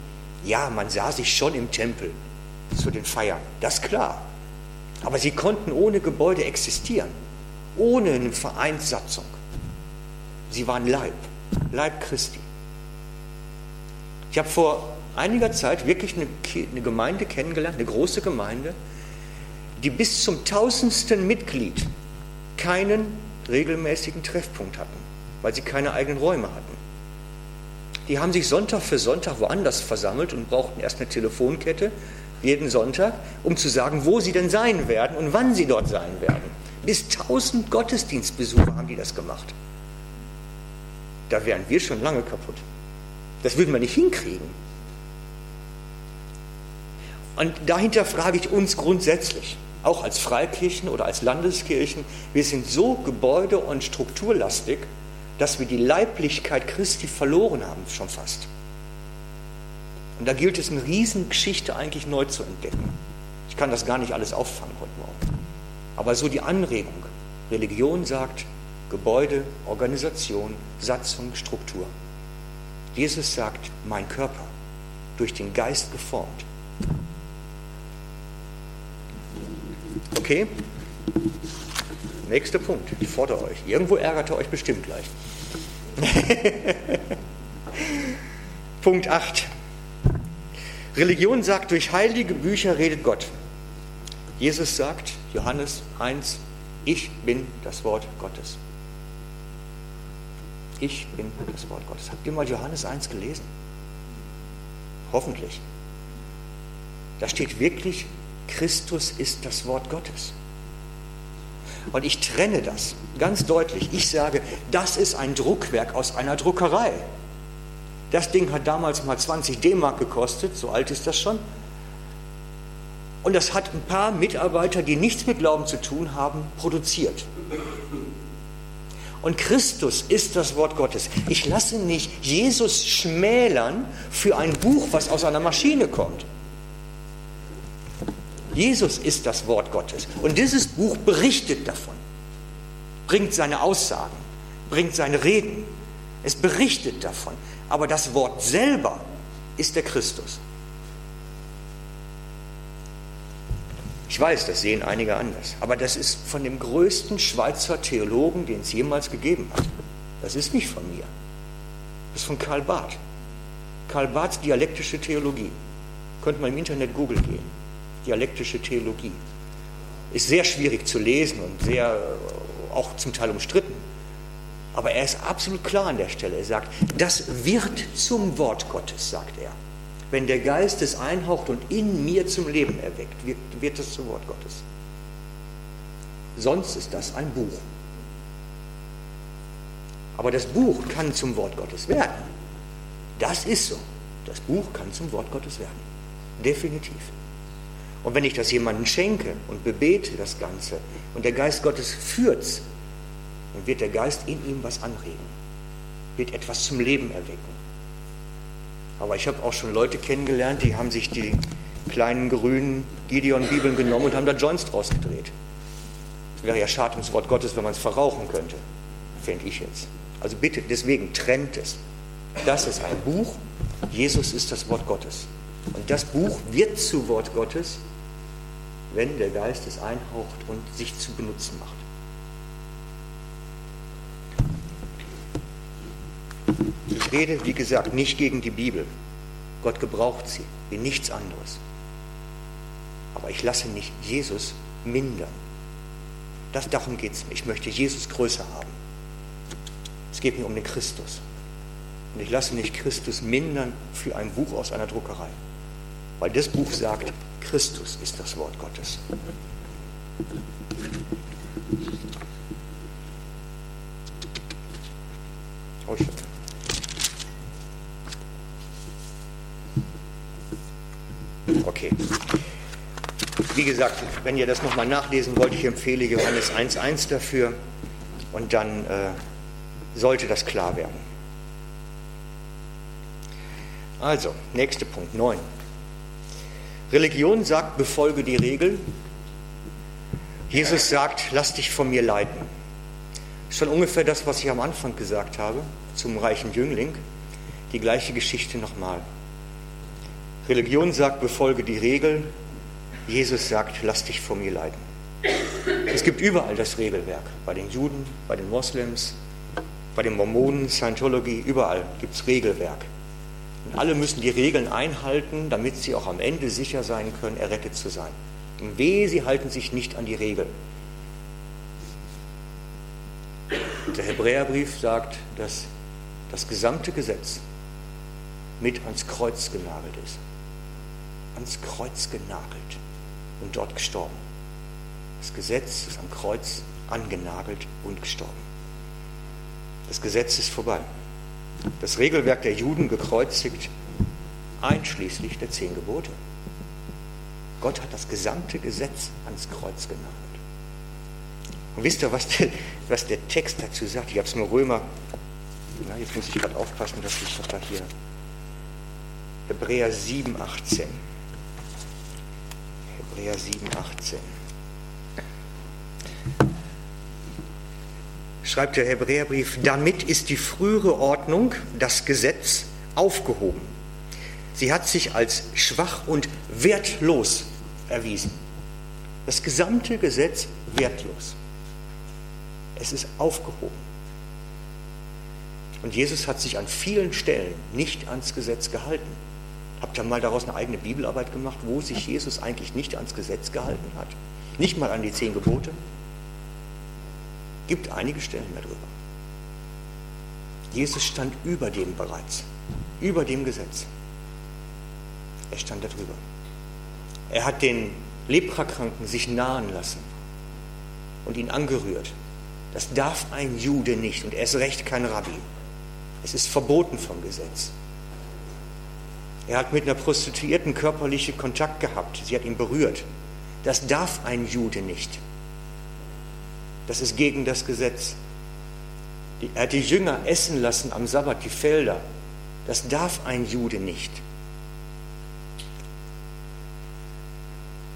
Ja, man sah sich schon im Tempel zu den Feiern, das ist klar. Aber sie konnten ohne Gebäude existieren, ohne eine Vereinssatzung. Sie waren Leib, Leib Christi. Ich habe vor einiger Zeit wirklich eine Gemeinde kennengelernt, eine große Gemeinde, die bis zum tausendsten Mitglied keinen regelmäßigen Treffpunkt hatten, weil sie keine eigenen Räume hatten. Die haben sich Sonntag für Sonntag woanders versammelt und brauchten erst eine Telefonkette jeden Sonntag, um zu sagen, wo sie denn sein werden und wann sie dort sein werden. Bis 1000 Gottesdienstbesucher haben die das gemacht. Da wären wir schon lange kaputt. Das würden wir nicht hinkriegen. Und dahinter frage ich uns grundsätzlich, auch als Freikirchen oder als Landeskirchen, wir sind so gebäude- und strukturlastig, dass wir die Leiblichkeit Christi verloren haben, schon fast. Und da gilt es, eine Riesengeschichte eigentlich neu zu entdecken. Ich kann das gar nicht alles auffangen heute Morgen. Aber so die Anregung. Religion sagt Gebäude, Organisation, Satzung, Struktur. Jesus sagt, mein Körper, durch den Geist geformt. Okay? Nächster Punkt. Ich fordere euch. Irgendwo ärgert er euch bestimmt gleich. Punkt 8. Religion sagt, durch heilige Bücher redet Gott. Jesus sagt, Johannes 1, ich bin das Wort Gottes. Ich bin das Wort Gottes. Habt ihr mal Johannes 1 gelesen? Hoffentlich. Da steht wirklich, Christus ist das Wort Gottes. Und ich trenne das ganz deutlich. Ich sage, das ist ein Druckwerk aus einer Druckerei. Das Ding hat damals mal 20 D-Mark gekostet, so alt ist das schon. Und das hat ein paar Mitarbeiter, die nichts mit Glauben zu tun haben, produziert. Und Christus ist das Wort Gottes. Ich lasse nicht Jesus schmälern für ein Buch, was aus einer Maschine kommt. Jesus ist das Wort Gottes. Und dieses Buch berichtet davon, bringt seine Aussagen, bringt seine Reden. Es berichtet davon. Aber das Wort selber ist der Christus. Ich weiß, das sehen einige anders. Aber das ist von dem größten Schweizer Theologen, den es jemals gegeben hat. Das ist nicht von mir. Das ist von Karl Barth. Karl Barths dialektische Theologie. Könnte man im Internet Google gehen dialektische Theologie. Ist sehr schwierig zu lesen und sehr äh, auch zum Teil umstritten. Aber er ist absolut klar an der Stelle. Er sagt, das wird zum Wort Gottes, sagt er. Wenn der Geist es einhaucht und in mir zum Leben erweckt, wird, wird es zum Wort Gottes. Sonst ist das ein Buch. Aber das Buch kann zum Wort Gottes werden. Das ist so. Das Buch kann zum Wort Gottes werden. Definitiv. Und wenn ich das jemandem schenke und bebete das Ganze und der Geist Gottes führt's, dann wird der Geist in ihm was anregen, wird etwas zum Leben erwecken. Aber ich habe auch schon Leute kennengelernt, die haben sich die kleinen grünen Gideon-Bibeln genommen und haben da Joints draus gedreht. Es wäre ja schade ums Wort Gottes, wenn man es verrauchen könnte, fände ich jetzt. Also bitte, deswegen trennt es. Das ist ein Buch, Jesus ist das Wort Gottes. Und das Buch wird zu Wort Gottes, wenn der Geist es einhaucht und sich zu benutzen macht. Ich rede, wie gesagt, nicht gegen die Bibel. Gott gebraucht sie wie nichts anderes. Aber ich lasse nicht Jesus mindern. Das, darum geht es mir. Ich möchte Jesus größer haben. Es geht mir um den Christus. Und ich lasse nicht Christus mindern für ein Buch aus einer Druckerei. Weil das Buch sagt, Christus ist das Wort Gottes. Okay. Wie gesagt, wenn ihr das nochmal nachlesen wollt, ich empfehle Johannes 1.1 dafür und dann äh, sollte das klar werden. Also, nächster Punkt 9. Religion sagt, befolge die Regel. Jesus sagt, lass dich von mir leiten. Schon ungefähr das, was ich am Anfang gesagt habe, zum reichen Jüngling. Die gleiche Geschichte nochmal. Religion sagt, befolge die Regel. Jesus sagt, lass dich von mir leiten. Es gibt überall das Regelwerk. Bei den Juden, bei den Moslems, bei den Mormonen, Scientology, überall gibt es Regelwerk. Und alle müssen die Regeln einhalten, damit sie auch am Ende sicher sein können, errettet zu sein. Und weh, sie halten sich nicht an die Regeln. Der Hebräerbrief sagt, dass das gesamte Gesetz mit ans Kreuz genagelt ist. Ans Kreuz genagelt und dort gestorben. Das Gesetz ist am Kreuz angenagelt und gestorben. Das Gesetz ist vorbei. Das Regelwerk der Juden gekreuzigt, einschließlich der zehn Gebote. Gott hat das gesamte Gesetz ans Kreuz genagelt. Und wisst ihr, was der, was der Text dazu sagt? Ich habe es nur Römer, na, jetzt muss ich gerade aufpassen, dass ich das da hier, Hebräer 7, 18. Hebräer 7, Schreibt der Hebräerbrief, damit ist die frühere Ordnung, das Gesetz, aufgehoben. Sie hat sich als schwach und wertlos erwiesen. Das gesamte Gesetz wertlos. Es ist aufgehoben. Und Jesus hat sich an vielen Stellen nicht ans Gesetz gehalten. Habt ihr mal daraus eine eigene Bibelarbeit gemacht, wo sich Jesus eigentlich nicht ans Gesetz gehalten hat? Nicht mal an die zehn Gebote? Gibt einige Stellen darüber. Jesus stand über dem bereits, über dem Gesetz. Er stand darüber. Er hat den Leprakranken sich nahen lassen und ihn angerührt. Das darf ein Jude nicht und erst recht kein Rabbi. Es ist verboten vom Gesetz. Er hat mit einer Prostituierten körperlichen Kontakt gehabt. Sie hat ihn berührt. Das darf ein Jude nicht. Das ist gegen das Gesetz. Er hat die Jünger essen lassen am Sabbat, die Felder. Das darf ein Jude nicht.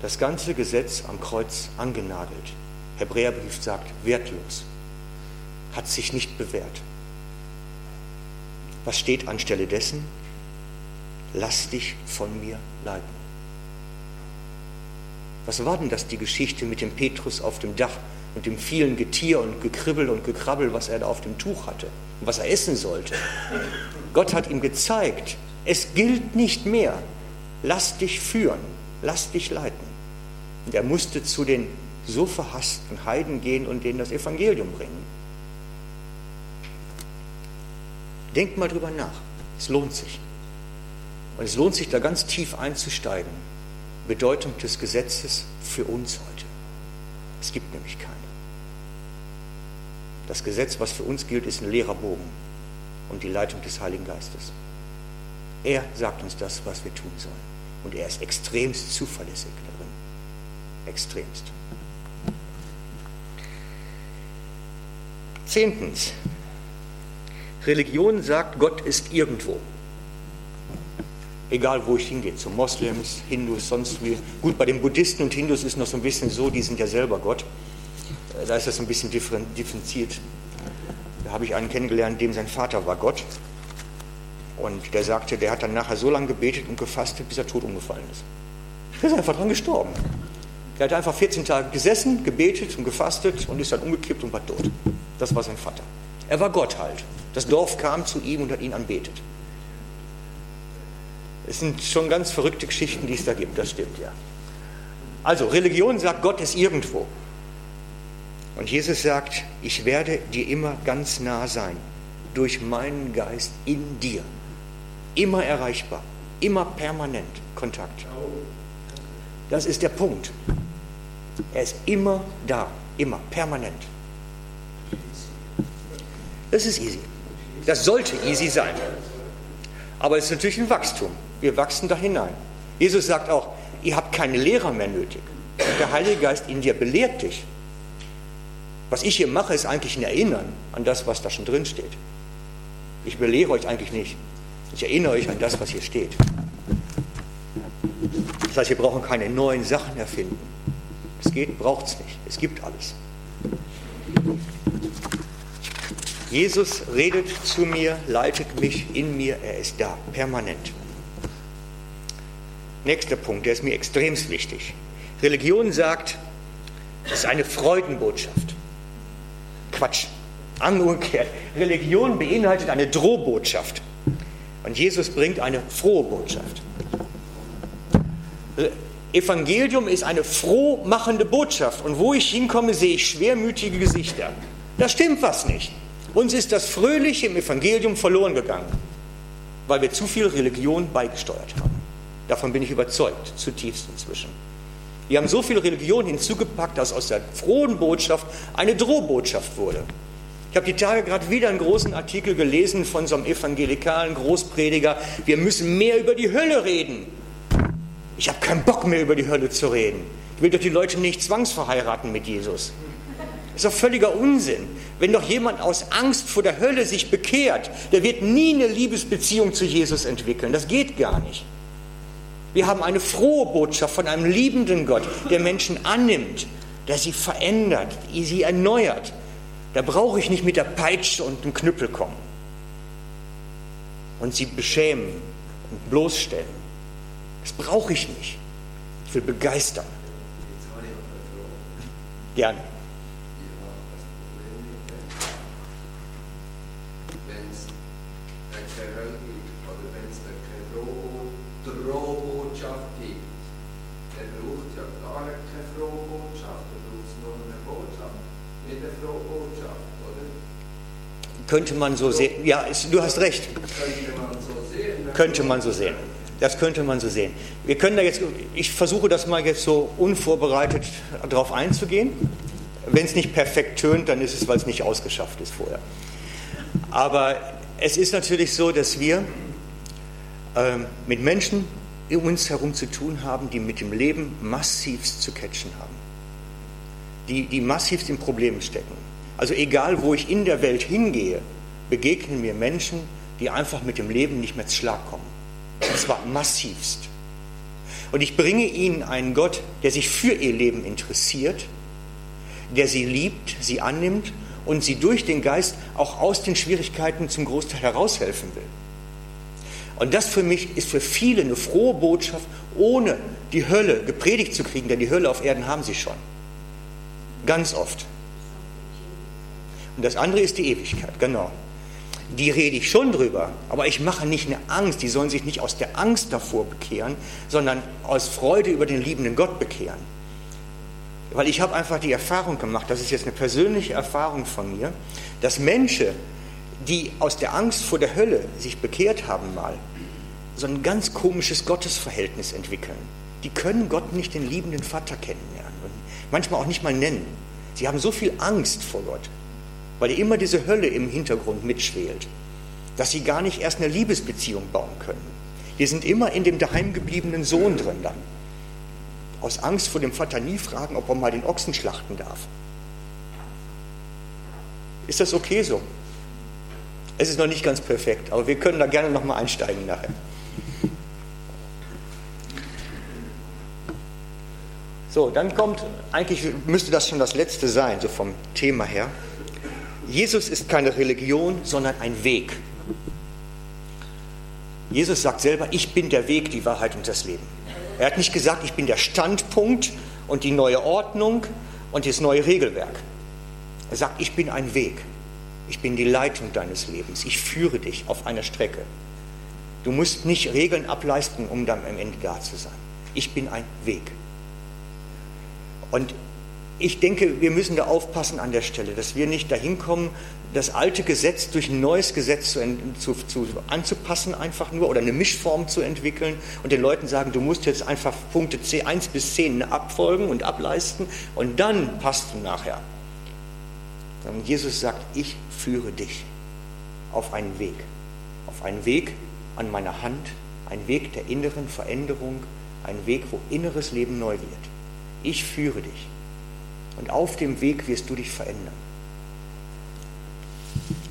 Das ganze Gesetz am Kreuz angenagelt. Hebräerbrief sagt, wertlos. Hat sich nicht bewährt. Was steht anstelle dessen? Lass dich von mir leiten. Was war denn das, die Geschichte mit dem Petrus auf dem Dach und dem vielen Getier und Gekribbel und Gekrabbel, was er da auf dem Tuch hatte und was er essen sollte? Gott hat ihm gezeigt, es gilt nicht mehr. Lass dich führen, lass dich leiten. Und er musste zu den so verhassten Heiden gehen und denen das Evangelium bringen. Denkt mal drüber nach. Es lohnt sich. Und es lohnt sich, da ganz tief einzusteigen. Bedeutung des Gesetzes für uns heute. Es gibt nämlich keine. Das Gesetz, was für uns gilt, ist ein leerer Bogen und die Leitung des Heiligen Geistes. Er sagt uns das, was wir tun sollen. Und er ist extremst zuverlässig darin. Extremst. Zehntens. Religion sagt, Gott ist irgendwo. Egal, wo ich hingehe, zu Moslems, Hindus, sonst wie. Gut, bei den Buddhisten und Hindus ist noch so ein bisschen so, die sind ja selber Gott. Äh, da ist das ein bisschen differenziert. Da habe ich einen kennengelernt, dem sein Vater war Gott. Und der sagte, der hat dann nachher so lange gebetet und gefastet, bis er tot umgefallen ist. Der ist einfach dran gestorben. Der hat einfach 14 Tage gesessen, gebetet und gefastet und ist dann umgekippt und war tot. Das war sein Vater. Er war Gott halt. Das Dorf kam zu ihm und hat ihn anbetet. Es sind schon ganz verrückte Geschichten, die es da gibt, das stimmt ja. Also, Religion sagt, Gott ist irgendwo. Und Jesus sagt, ich werde dir immer ganz nah sein, durch meinen Geist in dir. Immer erreichbar, immer permanent Kontakt. Das ist der Punkt. Er ist immer da, immer permanent. Das ist easy. Das sollte easy sein. Aber es ist natürlich ein Wachstum. Wir wachsen da hinein. Jesus sagt auch, ihr habt keine Lehrer mehr nötig. Der Heilige Geist in dir belehrt dich. Was ich hier mache, ist eigentlich ein Erinnern an das, was da schon drin steht. Ich belehre euch eigentlich nicht. Ich erinnere euch an das, was hier steht. Das heißt, wir brauchen keine neuen Sachen erfinden. Es geht, braucht es nicht. Es gibt alles. Jesus redet zu mir, leitet mich in mir, er ist da, permanent. Nächster Punkt, der ist mir extremst wichtig. Religion sagt, es ist eine Freudenbotschaft. Quatsch. Umgekehrt. Religion beinhaltet eine Drohbotschaft. Und Jesus bringt eine frohe Botschaft. Evangelium ist eine frohmachende Botschaft und wo ich hinkomme, sehe ich schwermütige Gesichter. Da stimmt was nicht. Uns ist das Fröhliche im Evangelium verloren gegangen, weil wir zu viel Religion beigesteuert haben. Davon bin ich überzeugt, zutiefst inzwischen. Wir haben so viel Religion hinzugepackt, dass aus der frohen Botschaft eine Drohbotschaft wurde. Ich habe die Tage gerade wieder einen großen Artikel gelesen von so einem evangelikalen Großprediger. Wir müssen mehr über die Hölle reden. Ich habe keinen Bock mehr über die Hölle zu reden. Ich will doch die Leute nicht zwangsverheiraten mit Jesus. Das ist doch völliger Unsinn. Wenn doch jemand aus Angst vor der Hölle sich bekehrt, der wird nie eine Liebesbeziehung zu Jesus entwickeln. Das geht gar nicht. Wir haben eine frohe Botschaft von einem liebenden Gott, der Menschen annimmt, der sie verändert, sie erneuert. Da brauche ich nicht mit der Peitsche und dem Knüppel kommen und sie beschämen und bloßstellen. Das brauche ich nicht. Ich will begeistern. Gerne. Könnte man so sehen. Ja, du hast recht. Könnte man so sehen. Das könnte man so sehen. Wir können da jetzt, ich versuche das mal jetzt so unvorbereitet darauf einzugehen. Wenn es nicht perfekt tönt, dann ist es, weil es nicht ausgeschafft ist vorher. Aber es ist natürlich so, dass wir äh, mit Menschen um uns herum zu tun haben, die mit dem Leben massivst zu catchen haben. Die, die massivst in Problemen stecken. Also egal, wo ich in der Welt hingehe, begegnen mir Menschen, die einfach mit dem Leben nicht mehr zu Schlag kommen. Und zwar massivst. Und ich bringe ihnen einen Gott, der sich für ihr Leben interessiert, der sie liebt, sie annimmt und sie durch den Geist auch aus den Schwierigkeiten zum Großteil heraushelfen will. Und das für mich ist für viele eine frohe Botschaft, ohne die Hölle gepredigt zu kriegen, denn die Hölle auf Erden haben sie schon. Ganz oft. Und das andere ist die Ewigkeit, genau. Die rede ich schon drüber, aber ich mache nicht eine Angst. Die sollen sich nicht aus der Angst davor bekehren, sondern aus Freude über den liebenden Gott bekehren. Weil ich habe einfach die Erfahrung gemacht, das ist jetzt eine persönliche Erfahrung von mir, dass Menschen, die aus der Angst vor der Hölle sich bekehrt haben mal, so ein ganz komisches Gottesverhältnis entwickeln. Die können Gott nicht den liebenden Vater kennenlernen und manchmal auch nicht mal nennen. Sie haben so viel Angst vor Gott weil immer diese Hölle im Hintergrund mitschwelt, dass sie gar nicht erst eine Liebesbeziehung bauen können. Die sind immer in dem daheimgebliebenen Sohn drin dann. Aus Angst vor dem Vater nie fragen, ob er mal den Ochsen schlachten darf. Ist das okay so? Es ist noch nicht ganz perfekt, aber wir können da gerne nochmal einsteigen nachher. So, dann kommt, eigentlich müsste das schon das letzte sein, so vom Thema her. Jesus ist keine Religion, sondern ein Weg. Jesus sagt selber, ich bin der Weg, die Wahrheit und das Leben. Er hat nicht gesagt, ich bin der Standpunkt und die neue Ordnung und das neue Regelwerk. Er sagt, ich bin ein Weg. Ich bin die Leitung deines Lebens. Ich führe dich auf einer Strecke. Du musst nicht Regeln ableisten, um dann am Ende da zu sein. Ich bin ein Weg. Und ich denke, wir müssen da aufpassen an der Stelle, dass wir nicht dahin kommen, das alte Gesetz durch ein neues Gesetz zu, zu, zu, anzupassen, einfach nur, oder eine Mischform zu entwickeln und den Leuten sagen, du musst jetzt einfach Punkte 1 bis 10 abfolgen und ableisten und dann passt du nachher. Sondern Jesus sagt, ich führe dich auf einen Weg, auf einen Weg an meiner Hand, einen Weg der inneren Veränderung, einen Weg, wo inneres Leben neu wird. Ich führe dich. Und auf dem Weg wirst du dich verändern.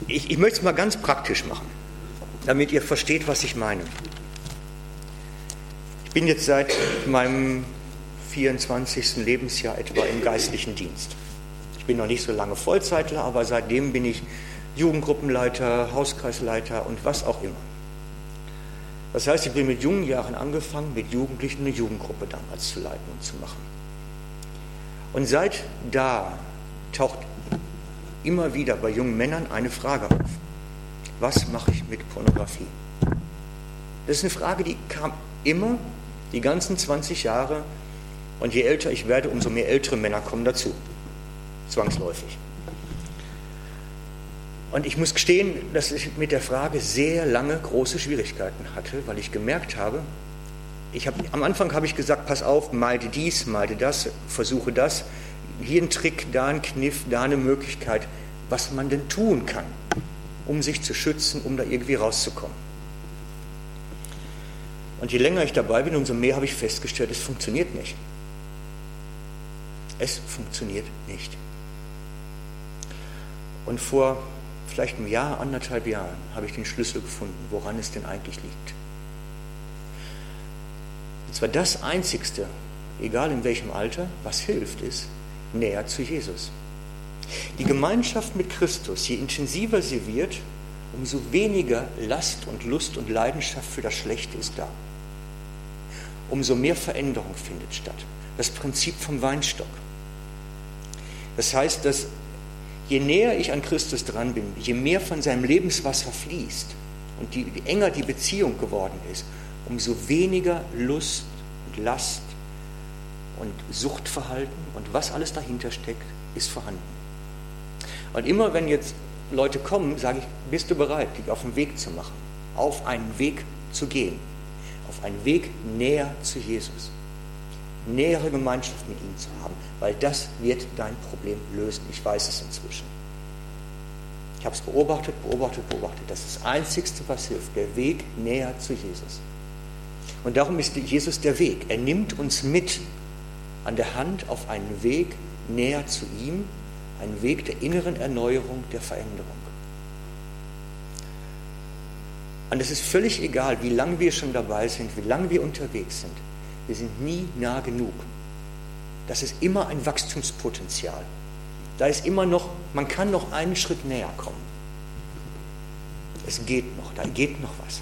Ich, ich möchte es mal ganz praktisch machen, damit ihr versteht, was ich meine. Ich bin jetzt seit meinem 24. Lebensjahr etwa im geistlichen Dienst. Ich bin noch nicht so lange Vollzeitler, aber seitdem bin ich Jugendgruppenleiter, Hauskreisleiter und was auch immer. Das heißt, ich bin mit jungen Jahren angefangen, mit Jugendlichen eine Jugendgruppe damals zu leiten und zu machen. Und seit da taucht immer wieder bei jungen Männern eine Frage auf. Was mache ich mit Pornografie? Das ist eine Frage, die kam immer die ganzen 20 Jahre Und je älter ich werde, umso mehr ältere Männer kommen dazu. Zwangsläufig. Und ich muss gestehen, dass ich mit der Frage sehr lange große Schwierigkeiten hatte, weil ich gemerkt habe, ich hab, am Anfang habe ich gesagt, pass auf, meide dies, meide das, versuche das. Hier ein Trick, da ein Kniff, da eine Möglichkeit, was man denn tun kann, um sich zu schützen, um da irgendwie rauszukommen. Und je länger ich dabei bin, umso mehr habe ich festgestellt, es funktioniert nicht. Es funktioniert nicht. Und vor vielleicht einem Jahr, anderthalb Jahren, habe ich den Schlüssel gefunden, woran es denn eigentlich liegt. Und zwar das Einzigste, egal in welchem Alter, was hilft, ist näher zu Jesus. Die Gemeinschaft mit Christus, je intensiver sie wird, umso weniger Last und Lust und Leidenschaft für das Schlechte ist da. Umso mehr Veränderung findet statt. Das Prinzip vom Weinstock. Das heißt, dass je näher ich an Christus dran bin, je mehr von seinem Lebenswasser fließt und je enger die Beziehung geworden ist, umso weniger Lust und Last und Suchtverhalten und was alles dahinter steckt, ist vorhanden. Und immer wenn jetzt Leute kommen, sage ich, bist du bereit, dich auf den Weg zu machen, auf einen Weg zu gehen, auf einen Weg näher zu Jesus, nähere Gemeinschaft mit ihm zu haben, weil das wird dein Problem lösen. Ich weiß es inzwischen. Ich habe es beobachtet, beobachtet, beobachtet. Das ist das Einzigste, was hilft, der Weg näher zu Jesus. Und darum ist Jesus der Weg. Er nimmt uns mit an der Hand auf einen Weg näher zu ihm, einen Weg der inneren Erneuerung, der Veränderung. Und es ist völlig egal, wie lange wir schon dabei sind, wie lange wir unterwegs sind. Wir sind nie nah genug. Das ist immer ein Wachstumspotenzial. Da ist immer noch, man kann noch einen Schritt näher kommen. Es geht noch, da geht noch was.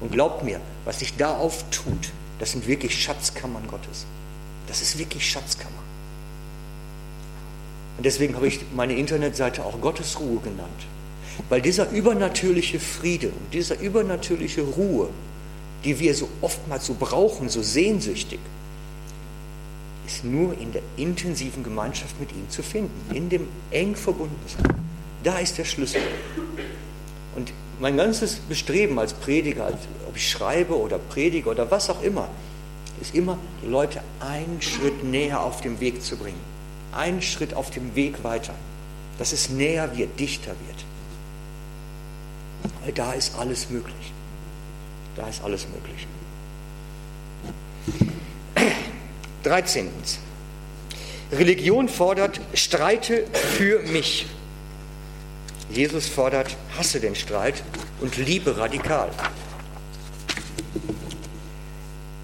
Und glaubt mir, was sich da auftut, das sind wirklich Schatzkammern Gottes. Das ist wirklich Schatzkammer. Und deswegen habe ich meine Internetseite auch Gottes Ruhe genannt. Weil dieser übernatürliche Friede und dieser übernatürliche Ruhe, die wir so oftmals so brauchen, so sehnsüchtig, ist nur in der intensiven Gemeinschaft mit ihm zu finden, in dem eng Verbundensein. Da ist der Schlüssel. Und mein ganzes Bestreben als Prediger, als, schreibe oder predige oder was auch immer, ist immer, die Leute einen Schritt näher auf dem Weg zu bringen. Einen Schritt auf dem Weg weiter. Dass es näher wird, dichter wird. Weil da ist alles möglich. Da ist alles möglich. 13. Religion fordert, streite für mich. Jesus fordert, hasse den Streit und liebe radikal.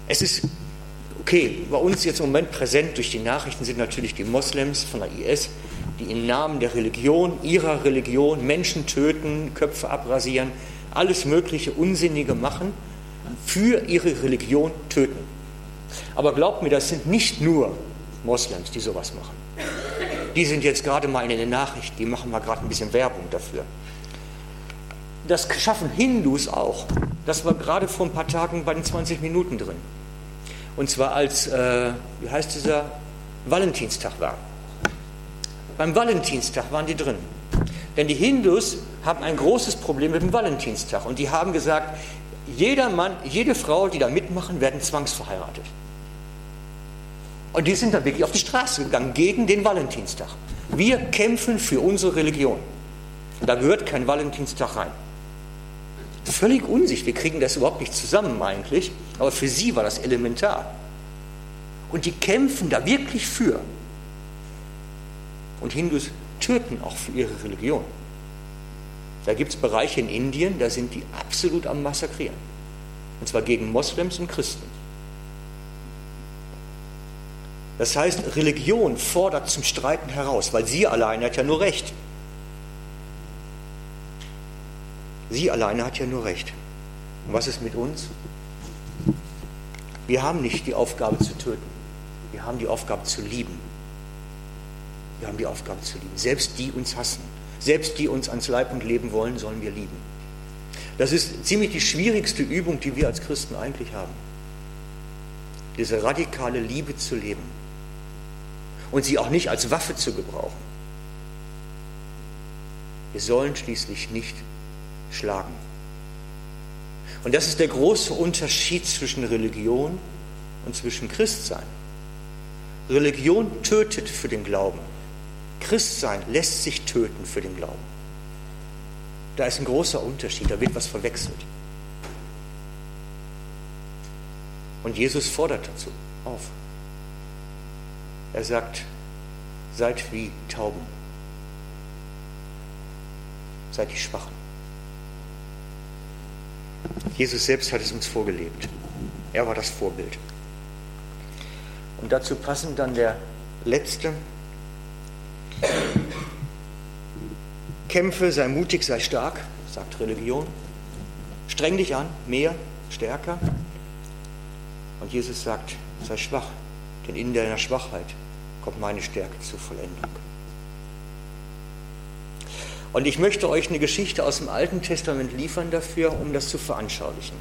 Es ist okay, bei uns jetzt im Moment präsent durch die Nachrichten sind natürlich die Moslems von der IS, die im Namen der Religion, ihrer Religion Menschen töten, Köpfe abrasieren, alles mögliche Unsinnige machen, für ihre Religion töten. Aber glaubt mir, das sind nicht nur Moslems, die sowas machen. Die sind jetzt gerade mal in den Nachrichten, die machen mal gerade ein bisschen Werbung dafür. Das schaffen Hindus auch. Das war gerade vor ein paar Tagen bei den 20 Minuten drin. Und zwar als, äh, wie heißt dieser, Valentinstag war. Beim Valentinstag waren die drin. Denn die Hindus haben ein großes Problem mit dem Valentinstag. Und die haben gesagt, jeder Mann, jede Frau, die da mitmachen, werden zwangsverheiratet. Und die sind dann wirklich auf die Straße gegangen gegen den Valentinstag. Wir kämpfen für unsere Religion. Da gehört kein Valentinstag rein. Völlig unsicht, wir kriegen das überhaupt nicht zusammen eigentlich, aber für sie war das elementar. Und die kämpfen da wirklich für. Und Hindus töten auch für ihre Religion. Da gibt es Bereiche in Indien, da sind die absolut am Massakrieren. Und zwar gegen Moslems und Christen. Das heißt, Religion fordert zum Streiten heraus, weil sie alleine hat ja nur Recht. Sie alleine hat ja nur Recht. Und was ist mit uns? Wir haben nicht die Aufgabe zu töten. Wir haben die Aufgabe zu lieben. Wir haben die Aufgabe zu lieben. Selbst die uns hassen, selbst die uns ans Leib und Leben wollen, sollen wir lieben. Das ist ziemlich die schwierigste Übung, die wir als Christen eigentlich haben. diese radikale Liebe zu leben und sie auch nicht als Waffe zu gebrauchen. Wir sollen schließlich nicht schlagen. Und das ist der große Unterschied zwischen Religion und zwischen Christsein. Religion tötet für den Glauben. Christsein lässt sich töten für den Glauben. Da ist ein großer Unterschied, da wird was verwechselt. Und Jesus fordert dazu auf. Er sagt, seid wie Tauben, seid die Schwachen. Jesus selbst hat es uns vorgelebt. Er war das Vorbild. Und dazu passend dann der letzte. Kämpfe, sei mutig, sei stark, sagt Religion. Streng dich an, mehr, stärker. Und Jesus sagt, sei schwach, denn in deiner Schwachheit kommt meine Stärke zur Vollendung. Und ich möchte euch eine Geschichte aus dem Alten Testament liefern dafür, um das zu veranschaulichen.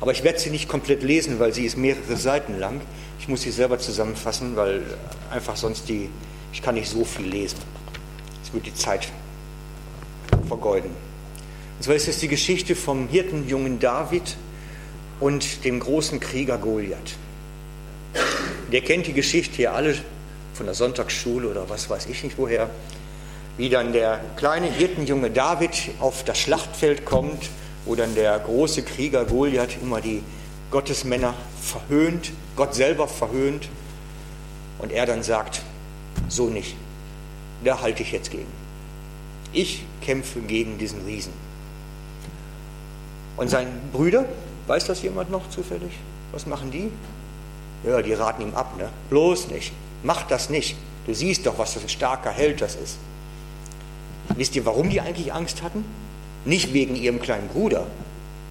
Aber ich werde sie nicht komplett lesen, weil sie ist mehrere Seiten lang. Ich muss sie selber zusammenfassen, weil einfach sonst die, ich kann nicht so viel lesen. Es wird die Zeit vergeuden. Und zwar ist es die Geschichte vom Hirtenjungen David und dem großen Krieger Goliath. Der kennt die Geschichte ja alle von der Sonntagsschule oder was weiß ich nicht woher, wie dann der kleine Hirtenjunge David auf das Schlachtfeld kommt, wo dann der große Krieger Goliath immer die Gottesmänner verhöhnt, Gott selber verhöhnt und er dann sagt, so nicht, da halte ich jetzt gegen. Ich kämpfe gegen diesen Riesen. Und sein Brüder, weiß das jemand noch zufällig? Was machen die? Ja, die raten ihm ab, ne? Bloß nicht. Mach das nicht. Du siehst doch, was für ein starker Held das ist. Wisst ihr, warum die eigentlich Angst hatten? Nicht wegen ihrem kleinen Bruder.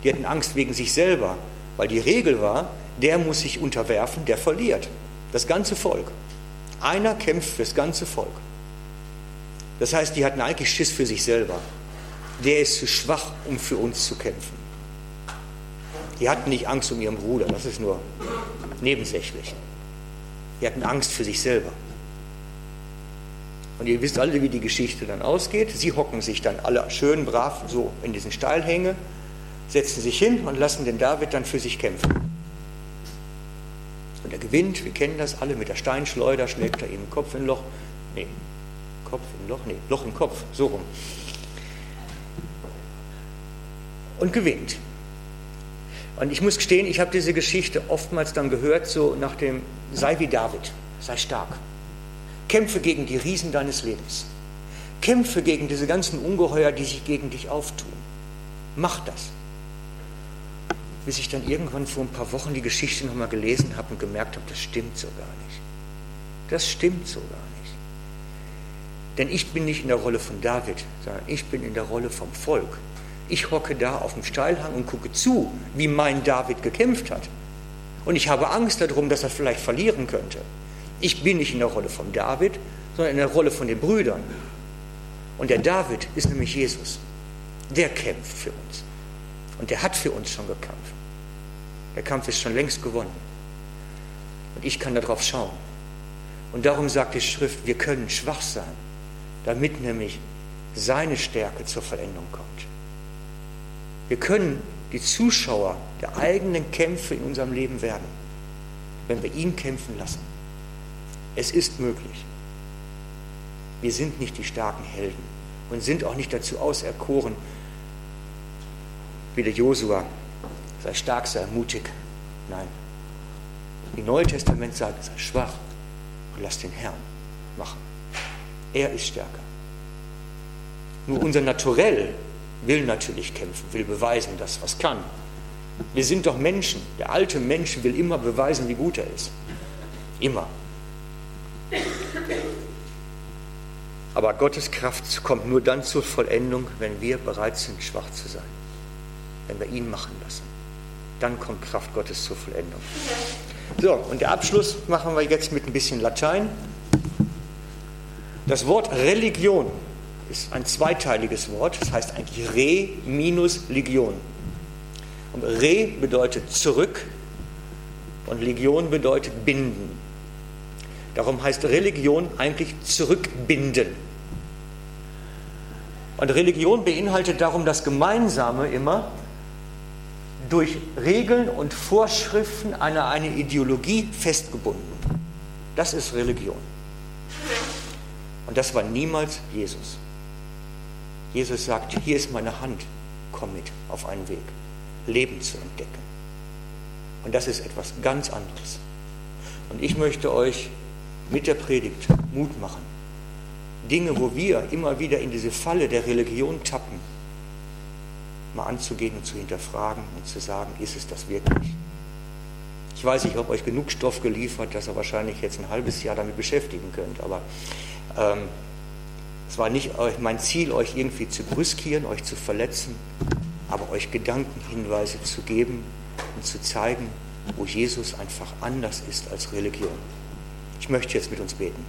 Die hatten Angst wegen sich selber, weil die Regel war, der muss sich unterwerfen, der verliert. Das ganze Volk. Einer kämpft fürs ganze Volk. Das heißt, die hatten eigentlich Schiss für sich selber. Der ist zu schwach, um für uns zu kämpfen. Die hatten nicht Angst um ihren Bruder, das ist nur nebensächlich. Die hatten Angst für sich selber. Und ihr wisst alle, wie die Geschichte dann ausgeht. Sie hocken sich dann alle schön brav so in diesen Steilhänge, setzen sich hin und lassen den David dann für sich kämpfen. Und er gewinnt, wir kennen das alle, mit der Steinschleuder schlägt er ihm Kopf in Loch. Nee, Kopf im Loch, nee, Loch im Kopf, so rum. Und gewinnt. Und ich muss gestehen, ich habe diese Geschichte oftmals dann gehört, so nach dem, sei wie David, sei stark. Kämpfe gegen die Riesen deines Lebens. Kämpfe gegen diese ganzen Ungeheuer, die sich gegen dich auftun. Mach das. Bis ich dann irgendwann vor ein paar Wochen die Geschichte nochmal gelesen habe und gemerkt habe, das stimmt so gar nicht. Das stimmt so gar nicht. Denn ich bin nicht in der Rolle von David, sondern ich bin in der Rolle vom Volk. Ich hocke da auf dem Steilhang und gucke zu, wie mein David gekämpft hat. Und ich habe Angst darum, dass er vielleicht verlieren könnte. Ich bin nicht in der Rolle von David, sondern in der Rolle von den Brüdern. Und der David ist nämlich Jesus. Der kämpft für uns. Und der hat für uns schon gekämpft. Der Kampf ist schon längst gewonnen. Und ich kann darauf schauen. Und darum sagt die Schrift, wir können schwach sein, damit nämlich seine Stärke zur Vollendung kommt. Wir können die Zuschauer der eigenen Kämpfe in unserem Leben werden, wenn wir ihn kämpfen lassen. Es ist möglich. Wir sind nicht die starken Helden und sind auch nicht dazu auserkoren, wie der Josua, sei stark, sei mutig. Nein. Im Neue Testament sagt, sei schwach und lass den Herrn machen. Er ist stärker. Nur unser Naturell will natürlich kämpfen, will beweisen, dass was kann. Wir sind doch Menschen. Der alte Mensch will immer beweisen, wie gut er ist. Immer. Aber Gottes Kraft kommt nur dann zur Vollendung, wenn wir bereit sind, schwach zu sein. Wenn wir ihn machen lassen. Dann kommt Kraft Gottes zur Vollendung. So, und der Abschluss machen wir jetzt mit ein bisschen Latein. Das Wort Religion ist ein zweiteiliges Wort, das heißt eigentlich Re minus Legion. Und Re bedeutet zurück Und Legion bedeutet binden. Darum heißt Religion eigentlich zurückbinden. Und Religion beinhaltet darum das Gemeinsame immer, durch Regeln und Vorschriften einer eine Ideologie festgebunden. Das ist Religion. Und das war niemals Jesus. Jesus sagt, hier ist meine Hand, komm mit auf einen Weg, Leben zu entdecken. Und das ist etwas ganz anderes. Und ich möchte euch mit der Predigt Mut machen. Dinge, wo wir immer wieder in diese Falle der Religion tappen, mal anzugehen und zu hinterfragen und zu sagen, ist es das wirklich? Ich weiß, ich habe euch genug Stoff geliefert, dass ihr wahrscheinlich jetzt ein halbes Jahr damit beschäftigen könnt, aber ähm, es war nicht mein Ziel, euch irgendwie zu brüskieren, euch zu verletzen, aber euch Gedankenhinweise zu geben und zu zeigen, wo Jesus einfach anders ist als Religion. Ich möchte jetzt mit uns beten.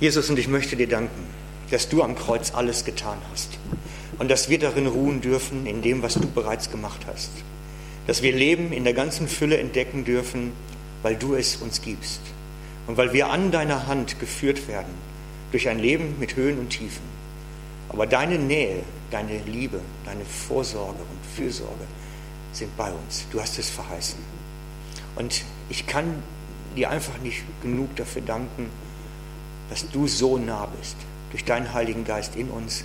Jesus, und ich möchte dir danken, dass du am Kreuz alles getan hast und dass wir darin ruhen dürfen, in dem, was du bereits gemacht hast. Dass wir Leben in der ganzen Fülle entdecken dürfen, weil du es uns gibst und weil wir an deiner Hand geführt werden durch ein Leben mit Höhen und Tiefen. Aber deine Nähe, deine Liebe, deine Vorsorge und Fürsorge sind bei uns. Du hast es verheißen. Und ich kann dir einfach nicht genug dafür danken, dass du so nah bist, durch deinen Heiligen Geist in uns,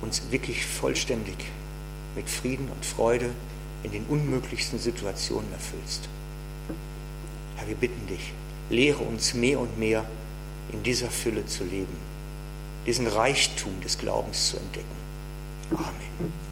uns wirklich vollständig mit Frieden und Freude in den unmöglichsten Situationen erfüllst. Herr, wir bitten dich, lehre uns mehr und mehr in dieser Fülle zu leben, diesen Reichtum des Glaubens zu entdecken. Amen.